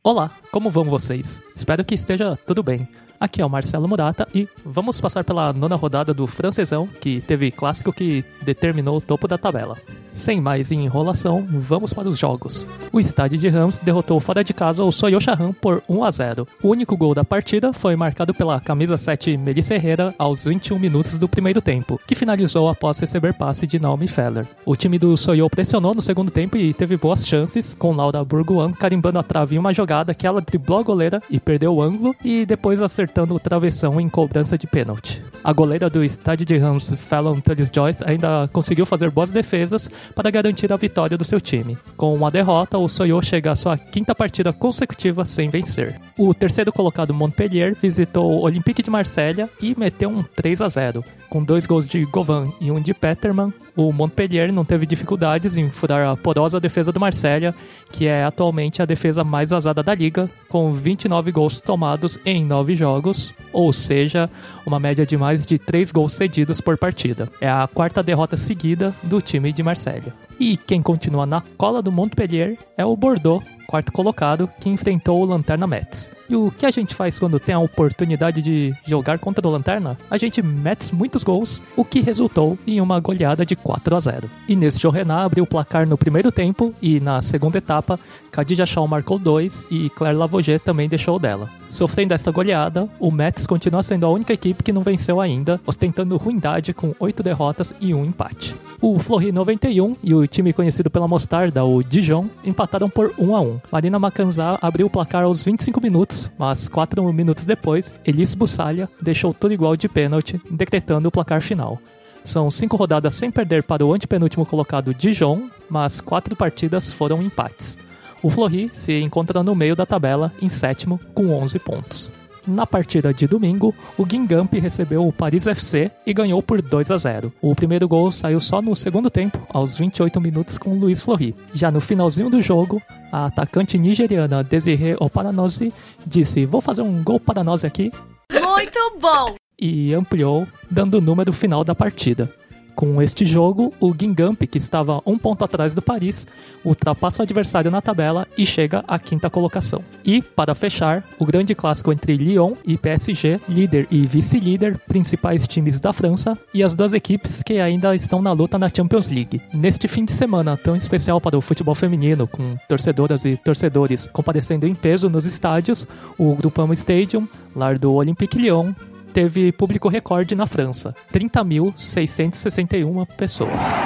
Olá, como vão vocês? Espero que esteja tudo bem. Aqui é o Marcelo Murata e vamos passar pela nona rodada do Francesão, que teve clássico que determinou o topo da tabela. Sem mais enrolação, vamos para os jogos. O estádio de Rams derrotou fora de casa o Soyoshahan por 1 a 0. O único gol da partida foi marcado pela camisa 7 Melissa Herrera aos 21 minutos do primeiro tempo, que finalizou após receber passe de Naomi Feller. O time do Soyo pressionou no segundo tempo e teve boas chances, com Laura Burguan carimbando a trave em uma jogada que ela driblou a goleira e perdeu o ângulo e depois acertando o travessão em cobrança de pênalti. A goleira do estádio de Rams, Fallon Tullis Joyce, ainda conseguiu fazer boas defesas para garantir a vitória do seu time. Com uma derrota, o Soyo chega à sua quinta partida consecutiva sem vencer. O terceiro colocado Montpellier visitou o Olympique de Marselha e meteu um 3 a 0. Com dois gols de Govan e um de Peterman, o Montpellier não teve dificuldades em furar a porosa defesa do Marselha, que é atualmente a defesa mais vazada da liga, com 29 gols tomados em 9 jogos, ou seja, uma média de mais de 3 gols cedidos por partida. É a quarta derrota seguida do time de Marselha. E quem continua na cola do Montpellier é o Bordeaux, quarto colocado, que enfrentou o Lanterna Metz. E o que a gente faz quando tem a oportunidade de jogar contra o Lanterna? A gente mete muitos gols, o que resultou em uma goleada de 4 a 0. Inês Jorrená abriu o placar no primeiro tempo e na segunda etapa, Khadija Shaw marcou dois e Claire Lavoget também deixou dela. Sofrendo esta goleada, o Mets continua sendo a única equipe que não venceu ainda, ostentando ruindade com 8 derrotas e um empate. O Fleury 91 e o time conhecido pela mostarda, o Dijon, empataram por 1 a 1. Marina Macanzá abriu o placar aos 25 minutos, mas 4 minutos depois, Elis Bussalha deixou tudo igual de pênalti, decretando o placar final. São cinco rodadas sem perder para o antepenúltimo colocado Dijon, mas quatro partidas foram empates. O Fleury se encontra no meio da tabela, em sétimo, com 11 pontos. Na partida de domingo, o Guingamp recebeu o Paris FC e ganhou por 2 a 0. O primeiro gol saiu só no segundo tempo, aos 28 minutos com Luiz Fleury. Já no finalzinho do jogo, a atacante nigeriana Desiree Oparanose disse: "Vou fazer um gol para nós aqui". Muito bom. E ampliou, dando o número final da partida. Com este jogo, o Guingamp, que estava um ponto atrás do Paris, ultrapassa o adversário na tabela e chega à quinta colocação. E, para fechar, o grande clássico entre Lyon e PSG, líder e vice-líder, principais times da França, e as duas equipes que ainda estão na luta na Champions League. Neste fim de semana tão especial para o futebol feminino, com torcedoras e torcedores comparecendo em peso nos estádios, o Groupama Stadium, lar do Olympique Lyon, teve público recorde na França, 30.661 pessoas.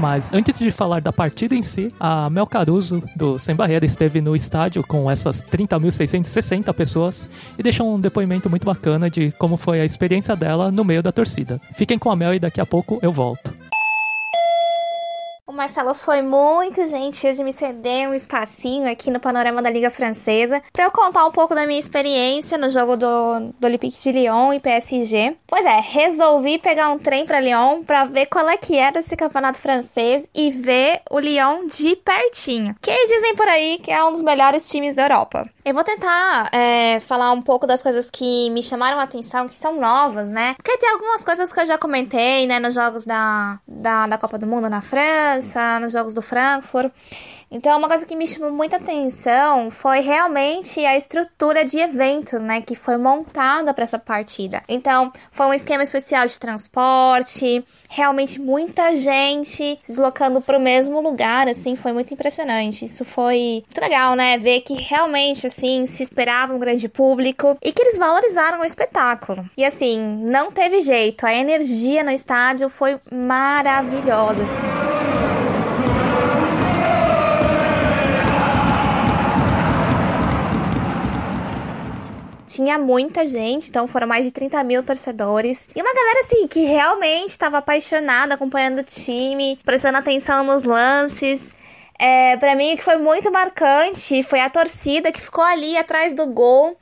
Mas antes de falar da partida em si, a Mel Caruso, do Sem Barreira, esteve no estádio com essas 30.660 pessoas e deixou um depoimento muito bacana de como foi a experiência dela no meio da torcida. Fiquem com a Mel e daqui a pouco eu volto. Marcelo foi muito gentil de me ceder um espacinho aqui no panorama da Liga Francesa para eu contar um pouco da minha experiência no jogo do, do Olympique de Lyon e PSG. Pois é, resolvi pegar um trem para Lyon para ver qual é que era esse campeonato francês e ver o Lyon de pertinho. Que dizem por aí que é um dos melhores times da Europa. Eu vou tentar é, falar um pouco das coisas que me chamaram a atenção, que são novas, né? Porque tem algumas coisas que eu já comentei, né, nos jogos da, da, da Copa do Mundo na França nos Jogos do Frankfurt. Então, uma coisa que me chamou muita atenção foi realmente a estrutura de evento, né, que foi montada para essa partida. Então, foi um esquema especial de transporte, realmente muita gente se deslocando para o mesmo lugar, assim, foi muito impressionante. Isso foi muito legal, né, ver que realmente, assim, se esperava um grande público e que eles valorizaram o espetáculo. E assim, não teve jeito, a energia no estádio foi maravilhosa, assim. Tinha muita gente, então foram mais de 30 mil torcedores. E uma galera, assim, que realmente estava apaixonada, acompanhando o time, prestando atenção nos lances. É, para mim, o que foi muito marcante foi a torcida que ficou ali atrás do gol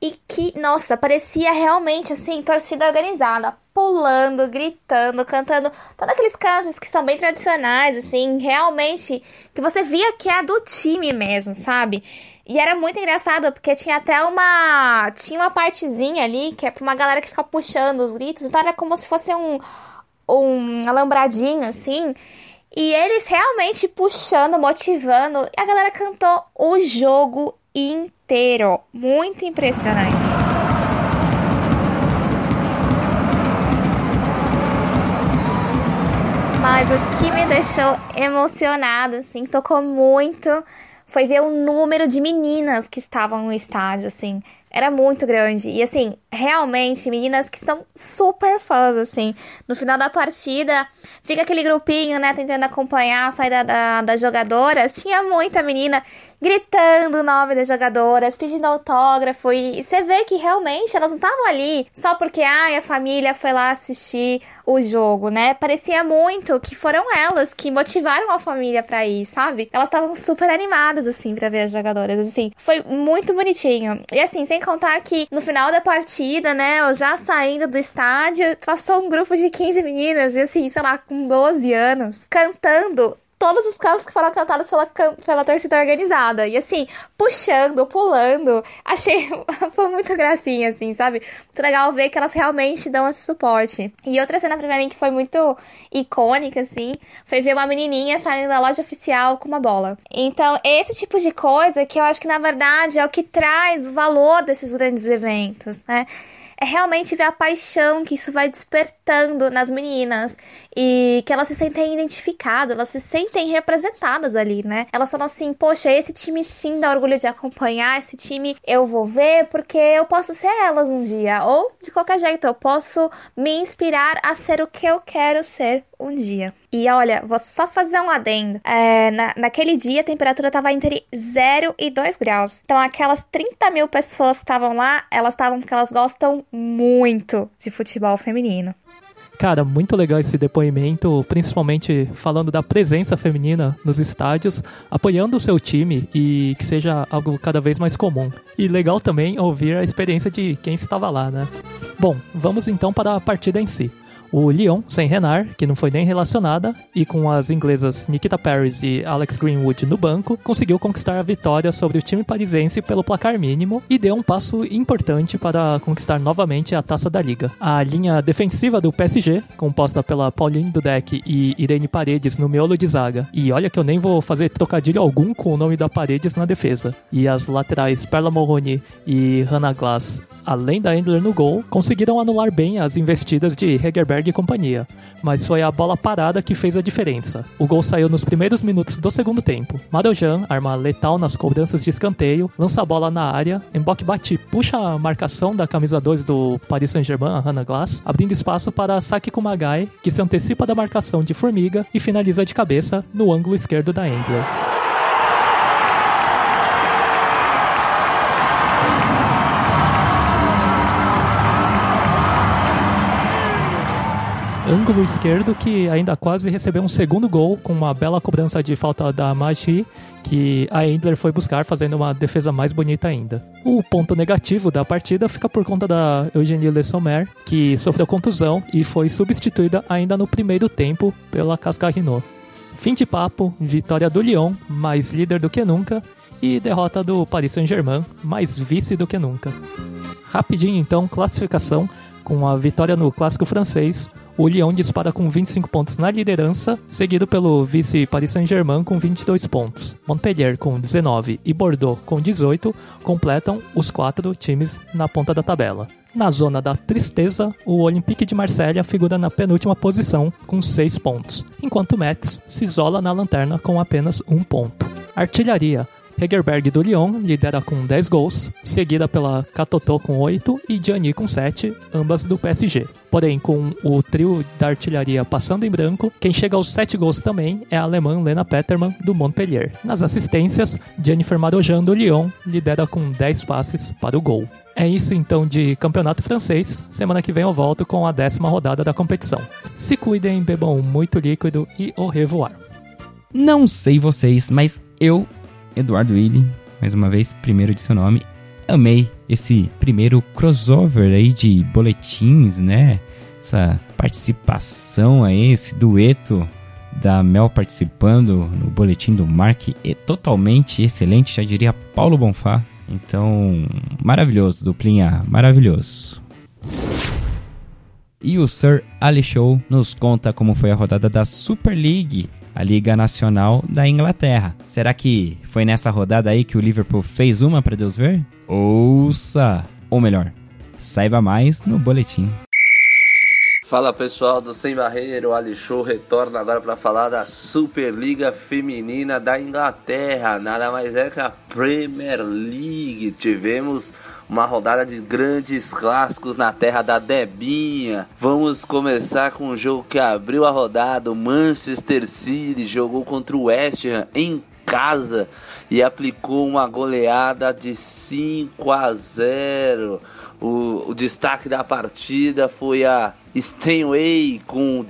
e que, nossa, parecia realmente assim, torcida organizada, pulando, gritando, cantando, todos aqueles cantos que são bem tradicionais, assim, realmente que você via que é do time mesmo, sabe? E era muito engraçado, porque tinha até uma. Tinha uma partezinha ali que é pra uma galera que fica puxando os gritos, então era como se fosse um. Um alambradinho, assim. E eles realmente puxando, motivando. E a galera cantou o jogo inteiro. Muito impressionante. Mas o que me deixou emocionada, assim, tocou muito, foi ver o número de meninas que estavam no estádio, assim. Era muito grande. E assim, realmente, meninas que são super fãs, assim. No final da partida, fica aquele grupinho, né, tentando acompanhar a saída da, das jogadoras. Tinha muita menina gritando o nome das jogadoras, pedindo autógrafo. E, você vê que realmente elas não estavam ali só porque ai, a família foi lá assistir o jogo, né? Parecia muito que foram elas que motivaram a família para ir, sabe? Elas estavam super animadas, assim, pra ver as jogadoras. Assim, foi muito bonitinho. E assim, sem contar que no final da partida, né, eu já saindo do estádio, passou um grupo de 15 meninas, e assim, sei lá, com 12 anos, cantando todos os cantos que foram cantados pela, pela torcida organizada. E assim, puxando, pulando. Achei. Foi muito gracinha, assim, sabe? Muito legal ver que elas realmente dão esse suporte. E outra cena pra mim que foi muito icônica, assim, foi ver uma menininha saindo da loja oficial com uma bola. Então, esse tipo de coisa que eu acho que na verdade é o que traz o valor desses grandes eventos, né? É realmente ver a paixão que isso vai despertando nas meninas e que elas se sentem identificadas, elas se sentem representadas ali, né? Elas falam assim: poxa, esse time sim dá orgulho de acompanhar, esse time eu vou ver porque eu posso ser elas um dia, ou de qualquer jeito, eu posso me inspirar a ser o que eu quero ser um dia. E olha, vou só fazer um adendo. É, na, naquele dia a temperatura tava entre 0 e 2 graus. Então aquelas 30 mil pessoas que estavam lá, elas estavam porque elas gostam muito de futebol feminino. Cara, muito legal esse depoimento, principalmente falando da presença feminina nos estádios, apoiando o seu time e que seja algo cada vez mais comum. E legal também ouvir a experiência de quem estava lá, né? Bom, vamos então para a partida em si o Lyon, sem Renard, que não foi nem relacionada, e com as inglesas Nikita Paris e Alex Greenwood no banco, conseguiu conquistar a vitória sobre o time parisiense pelo placar mínimo e deu um passo importante para conquistar novamente a taça da liga. A linha defensiva do PSG, composta pela Pauline Dudek e Irene Paredes no miolo de zaga, e olha que eu nem vou fazer trocadilho algum com o nome da Paredes na defesa, e as laterais Perla Moroni e Hannah Glass além da Endler no gol, conseguiram anular bem as investidas de Hegerberg e companhia, mas foi a bola parada que fez a diferença. O gol saiu nos primeiros minutos do segundo tempo. Marojan, arma letal nas cobranças de escanteio, lança a bola na área, Mbok bate puxa a marcação da camisa 2 do Paris Saint-Germain, a Hannah Glass, abrindo espaço para Saki Kumagai, que se antecipa da marcação de Formiga e finaliza de cabeça no ângulo esquerdo da Endler. Ângulo esquerdo que ainda quase recebeu um segundo gol com uma bela cobrança de falta da Magi, que a Endler foi buscar fazendo uma defesa mais bonita ainda. O ponto negativo da partida fica por conta da Eugenie Le Sommer, que sofreu contusão e foi substituída ainda no primeiro tempo pela Cascarino. Fim de papo, vitória do Lyon, mais líder do que nunca, e derrota do Paris Saint-Germain, mais vice do que nunca. Rapidinho então, classificação, com a vitória no clássico francês, o Lyon dispara com 25 pontos na liderança, seguido pelo vice Paris Saint-Germain com 22 pontos. Montpellier com 19 e Bordeaux com 18 completam os quatro times na ponta da tabela. Na zona da tristeza, o Olympique de Marselha figura na penúltima posição com 6 pontos, enquanto Metz se isola na lanterna com apenas um ponto. Artilharia. Hegerberg do Lyon lidera com 10 gols, seguida pela Catotô com 8 e Gianni com 7, ambas do PSG. Porém, com o trio da artilharia passando em branco, quem chega aos 7 gols também é a alemã Lena Petermann do Montpellier. Nas assistências, Jennifer Marojan do Lyon lidera com 10 passes para o gol. É isso então de campeonato francês. Semana que vem eu volto com a décima rodada da competição. Se cuidem, bebam muito líquido e au revoir. Não sei vocês, mas eu Eduardo Willi, mais uma vez, primeiro de seu nome, amei esse primeiro crossover aí de boletins, né? Essa participação aí, esse dueto da Mel participando no boletim do Mark é totalmente excelente, já diria Paulo Bonfá. Então, maravilhoso, duplinha, maravilhoso. E o Sir Ali Show nos conta como foi a rodada da Super League, a Liga Nacional da Inglaterra. Será que foi nessa rodada aí que o Liverpool fez uma para Deus ver? Ouça! Ou melhor, saiba mais no boletim. Fala pessoal do Sem Barreiro, o Ali Show retorna agora para falar da Superliga Feminina da Inglaterra. Nada mais é que a Premier League. Tivemos uma rodada de grandes clássicos na terra da Debinha. Vamos começar com o jogo que abriu a rodada. O Manchester City jogou contra o West Ham em casa e aplicou uma goleada de 5 a 0. O, o destaque da partida foi a Steinway com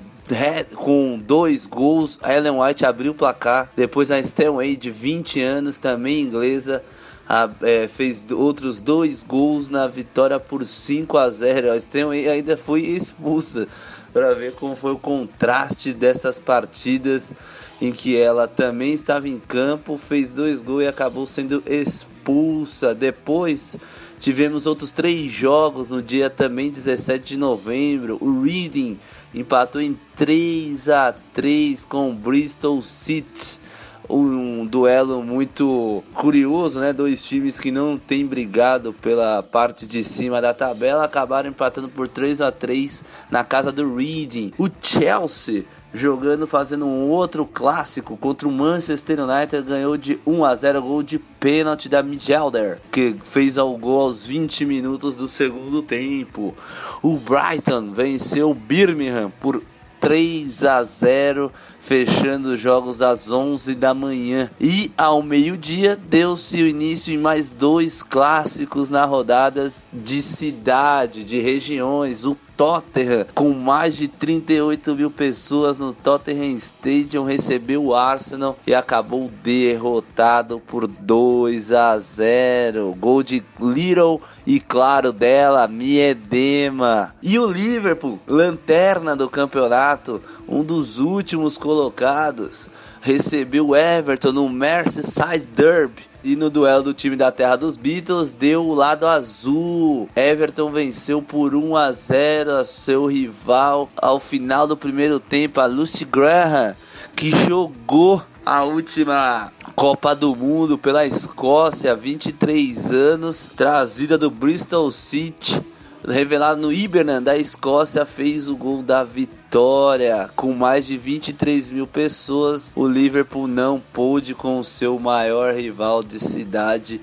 com dois gols, a Ellen White abriu o placar. Depois a Steinway de 20 anos, também inglesa, a, é, fez outros dois gols na vitória por 5 a 0. A Steinway ainda foi expulsa para ver como foi o contraste dessas partidas em que ela também estava em campo, fez dois gols e acabou sendo expulsa. Depois Tivemos outros três jogos no dia também 17 de novembro. O Reading empatou em 3 a 3 com o Bristol City. Um, duelo muito curioso, né? Dois times que não têm brigado pela parte de cima da tabela acabaram empatando por 3 a 3 na casa do Reading. O Chelsea jogando, fazendo um outro clássico contra o Manchester United, ganhou de 1 a 0 gol de pênalti da Mijelder, que fez o gol aos 20 minutos do segundo tempo. O Brighton venceu o Birmingham por 3 a 0, fechando os jogos das 11 da manhã. E ao meio-dia deu-se o início em mais dois clássicos na rodadas de cidade, de regiões. O Tottenham, com mais de 38 mil pessoas no Tottenham Stadium, recebeu o Arsenal e acabou derrotado por 2 a 0. Gol de Little e claro dela, Miedema. E o Liverpool, lanterna do campeonato, um dos últimos colocados, recebeu Everton no Merseyside Derby e no duelo do time da terra dos Beatles deu o lado azul. Everton venceu por 1 a 0 a seu rival ao final do primeiro tempo, a Lucy Graham, que jogou a última Copa do Mundo pela Escócia, 23 anos, trazida do Bristol City revelado no Hibernian da Escócia, fez o gol da vitória. Com mais de 23 mil pessoas, o Liverpool não pôde com o seu maior rival de cidade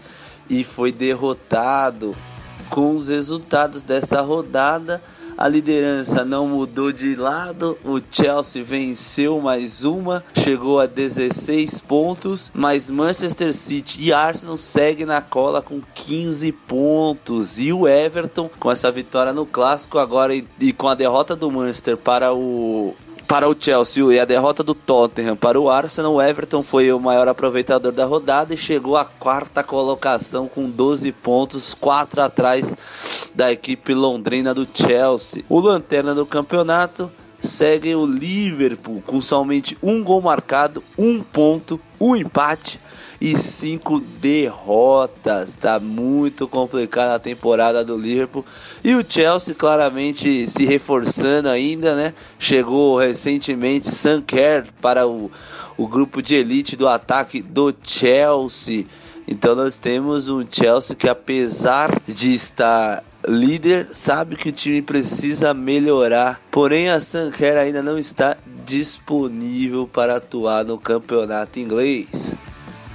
e foi derrotado. Com os resultados dessa rodada, a liderança não mudou de lado. O Chelsea venceu mais uma, chegou a 16 pontos, mas Manchester City e Arsenal seguem na cola com 15 pontos. E o Everton, com essa vitória no clássico agora e, e com a derrota do Manchester para o para o Chelsea e a derrota do Tottenham para o Arsenal, o Everton foi o maior aproveitador da rodada e chegou à quarta colocação com 12 pontos, 4 atrás da equipe londrina do Chelsea. O lanterna do campeonato segue o Liverpool com somente um gol marcado, um ponto, um empate e cinco derrotas. Tá muito complicada a temporada do Liverpool. E o Chelsea claramente se reforçando ainda, né? Chegou recentemente Sam Kerr para o, o grupo de elite do ataque do Chelsea. Então nós temos um Chelsea que apesar de estar líder, sabe que o time precisa melhorar. Porém a Kerr ainda não está disponível para atuar no campeonato inglês.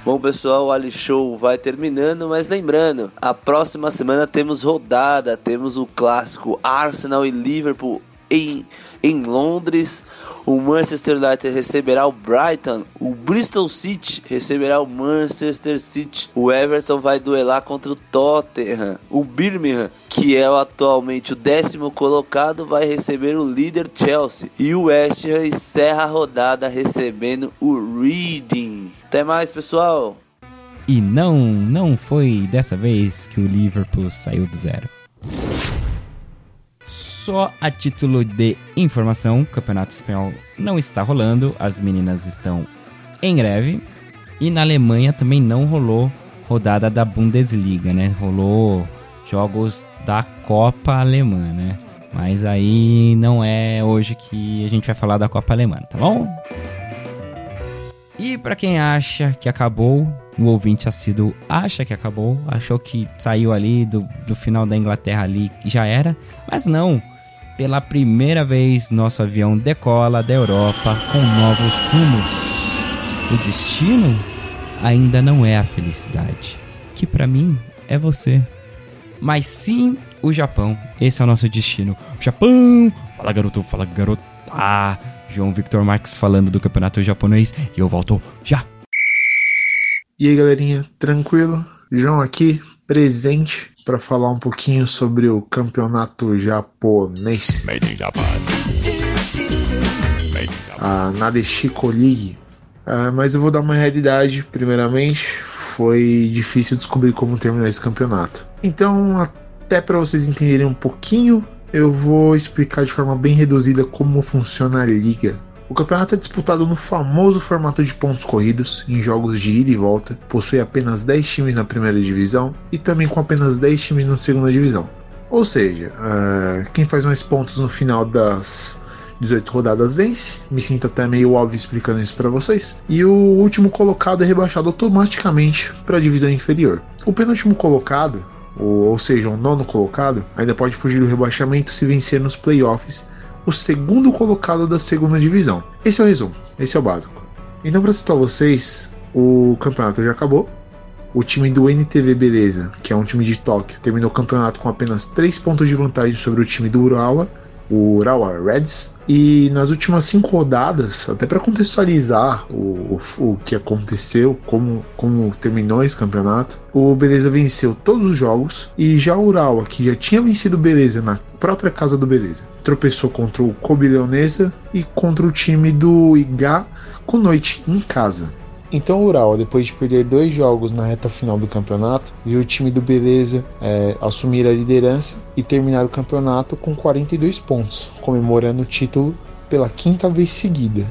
Bom, pessoal, o Ali Show vai terminando, mas lembrando, a próxima semana temos rodada, temos o clássico Arsenal e Liverpool em, em Londres. O Manchester United receberá o Brighton. O Bristol City receberá o Manchester City. O Everton vai duelar contra o Tottenham. O Birmingham, que é atualmente o décimo colocado, vai receber o líder Chelsea. E o West Ham encerra a rodada recebendo o Reading. Até mais, pessoal! E não, não foi dessa vez que o Liverpool saiu do zero. Só a título de informação, o Campeonato Espanhol não está rolando, as meninas estão em greve. E na Alemanha também não rolou rodada da Bundesliga, né? Rolou jogos da Copa Alemã, né? Mas aí não é hoje que a gente vai falar da Copa Alemã, tá bom? E para quem acha que acabou, o ouvinte assíduo acha que acabou, achou que saiu ali do, do final da Inglaterra ali já era, mas não. Pela primeira vez, nosso avião decola da Europa com novos rumos. O destino ainda não é a felicidade, que para mim é você. Mas sim o Japão. Esse é o nosso destino. Japão! Fala garoto, fala garota. João Victor Marques falando do campeonato japonês e eu volto já. E aí, galerinha, tranquilo? João aqui, presente para falar um pouquinho sobre o campeonato japonês. A Nadeshiko League. Ah, mas eu vou dar uma realidade, primeiramente. Foi difícil descobrir como terminar esse campeonato. Então, até para vocês entenderem um pouquinho, eu vou explicar de forma bem reduzida como funciona a liga. O campeonato é disputado no famoso formato de pontos corridos, em jogos de ida e volta, possui apenas 10 times na primeira divisão e também com apenas 10 times na segunda divisão. Ou seja, uh, quem faz mais pontos no final das 18 rodadas vence. Me sinto até meio óbvio explicando isso para vocês. E o último colocado é rebaixado automaticamente para a divisão inferior. O penúltimo colocado, ou, ou seja, o nono colocado, ainda pode fugir do rebaixamento se vencer nos playoffs o segundo colocado da segunda divisão. Esse é o resumo, esse é o básico. Então, para situar vocês, o campeonato já acabou. O time do NTV Beleza, que é um time de Tóquio, terminou o campeonato com apenas 3 pontos de vantagem sobre o time do Urawa, o Urawa Reds. E nas últimas cinco rodadas, até para contextualizar o, o, o, que aconteceu, como, como terminou esse campeonato, o Beleza venceu todos os jogos e já o Urawa, que já tinha vencido o Beleza na própria casa do Beleza, tropeçou contra o Kobe Leonesa e contra o time do Iga com noite em casa. Então o Ural, depois de perder dois jogos na reta final do campeonato, viu o time do Beleza é, assumir a liderança e terminar o campeonato com 42 pontos, comemorando o título pela quinta vez seguida.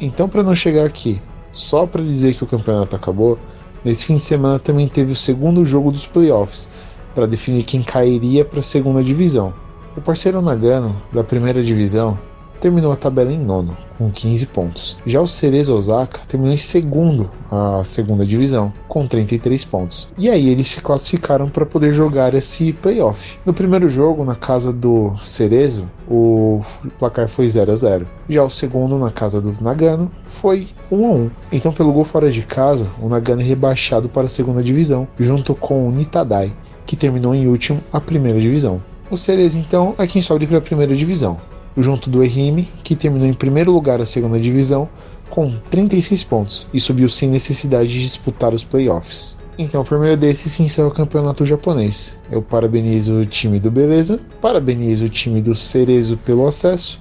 Então, para não chegar aqui só para dizer que o campeonato acabou, nesse fim de semana também teve o segundo jogo dos playoffs para definir quem cairia para a segunda divisão. O parceiro Nagano, da primeira divisão, terminou a tabela em nono, com 15 pontos. Já o Cerezo Osaka terminou em segundo a segunda divisão, com 33 pontos. E aí eles se classificaram para poder jogar esse playoff. No primeiro jogo, na casa do Cerezo, o placar foi 0 a 0. Já o segundo, na casa do Nagano, foi 1 a 1. Então, pelo gol fora de casa, o Nagano é rebaixado para a segunda divisão, junto com o Nitadai, que terminou em último a primeira divisão. O Cerezo, então, é quem sobe para a primeira divisão junto do Ehime, que terminou em primeiro lugar a segunda divisão com 36 pontos e subiu sem necessidade de disputar os playoffs. Então, por meio desse se encerra o campeonato japonês. Eu parabenizo o time do Beleza, parabenizo o time do Cerezo pelo acesso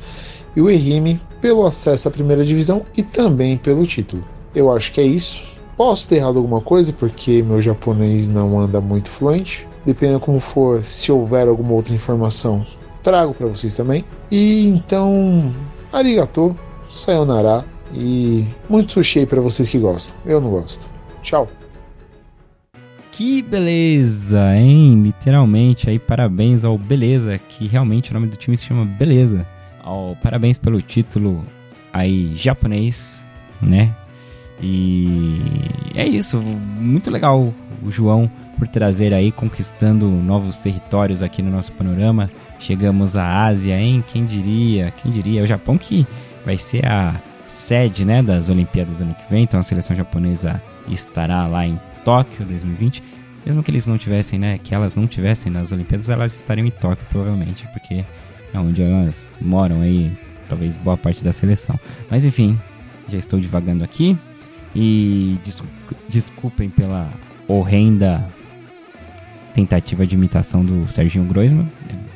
e o Ehime pelo acesso à primeira divisão e também pelo título. Eu acho que é isso. Posso ter errado alguma coisa porque meu japonês não anda muito fluente. Dependendo como for, se houver alguma outra informação, trago para vocês também. E então, arigato, sayonara e muito sushi para vocês que gostam. Eu não gosto. Tchau. Que beleza, hein? Literalmente aí, parabéns ao Beleza, que realmente o nome do time se chama Beleza. Ao, parabéns pelo título aí japonês, né? E é isso, muito legal o João por trazer aí, conquistando novos territórios aqui no nosso panorama. Chegamos à Ásia, hein? Quem diria? Quem diria? O Japão que vai ser a sede, né, das Olimpíadas ano que vem. Então a seleção japonesa estará lá em Tóquio 2020. Mesmo que eles não tivessem, né, que elas não tivessem nas Olimpíadas, elas estariam em Tóquio provavelmente, porque é onde elas moram aí, talvez boa parte da seleção. Mas enfim, já estou divagando aqui e desculpem pela horrenda tentativa de imitação do Serginho Groisman.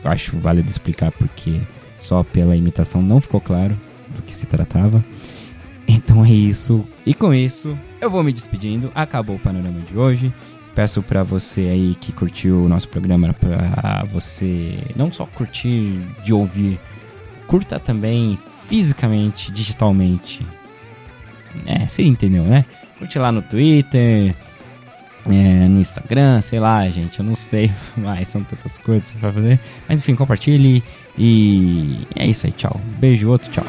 Eu acho válido explicar porque só pela imitação não ficou claro do que se tratava. Então é isso. E com isso, eu vou me despedindo. Acabou o panorama de hoje. Peço pra você aí que curtiu o nosso programa pra você não só curtir de ouvir, curta também fisicamente, digitalmente. É, você entendeu, né? Curte lá no Twitter, é, no Instagram, sei lá, gente, eu não sei, mas são tantas coisas pra fazer. Mas enfim, compartilhe e é isso aí, tchau. Beijo, outro, tchau.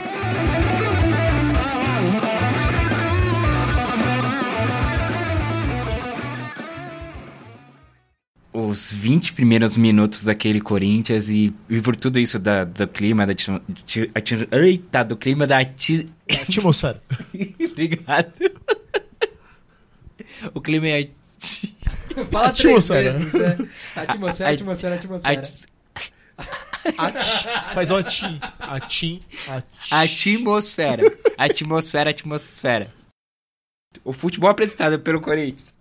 Os 20 primeiros minutos daquele Corinthians e, e por tudo isso da, do clima, da. ati- ati- Eita, do clima da. ati- Atmosfera. Obrigado. O clima é. Ati- Fala três Atmosfera. vezes, né? Atmosfera, atmosfera, atmosfera. ati- Faz o atim. Atim. Atmosfera. Atmosfera, atmosfera. O futebol apresentado pelo Corinthians.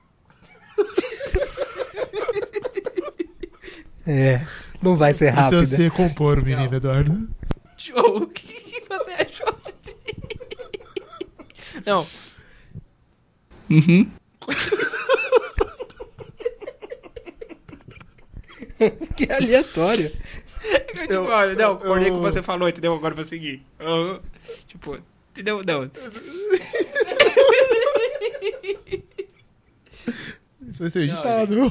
É, não vai ser rápido. Precisa se recompor, menino Eduardo. Show. O que você achou? Não. Uhum. Que aleatório. Tipo, ó, não, acordei com você falou, entendeu? Agora eu vou seguir. Tipo, entendeu? Não. Isso vai ser editado.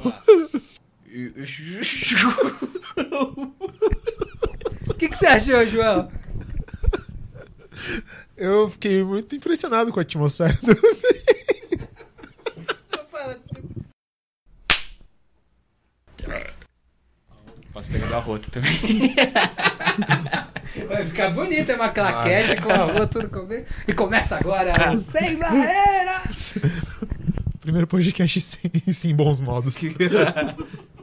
O que, que você achou, João? Eu fiquei muito impressionado com a atmosfera. Posso pegar do arroto também. Vai ficar bonito, é uma claquete com a rua, tudo comigo. E começa agora, o sem barreira! Primeiro podcast sem, sem bons modos.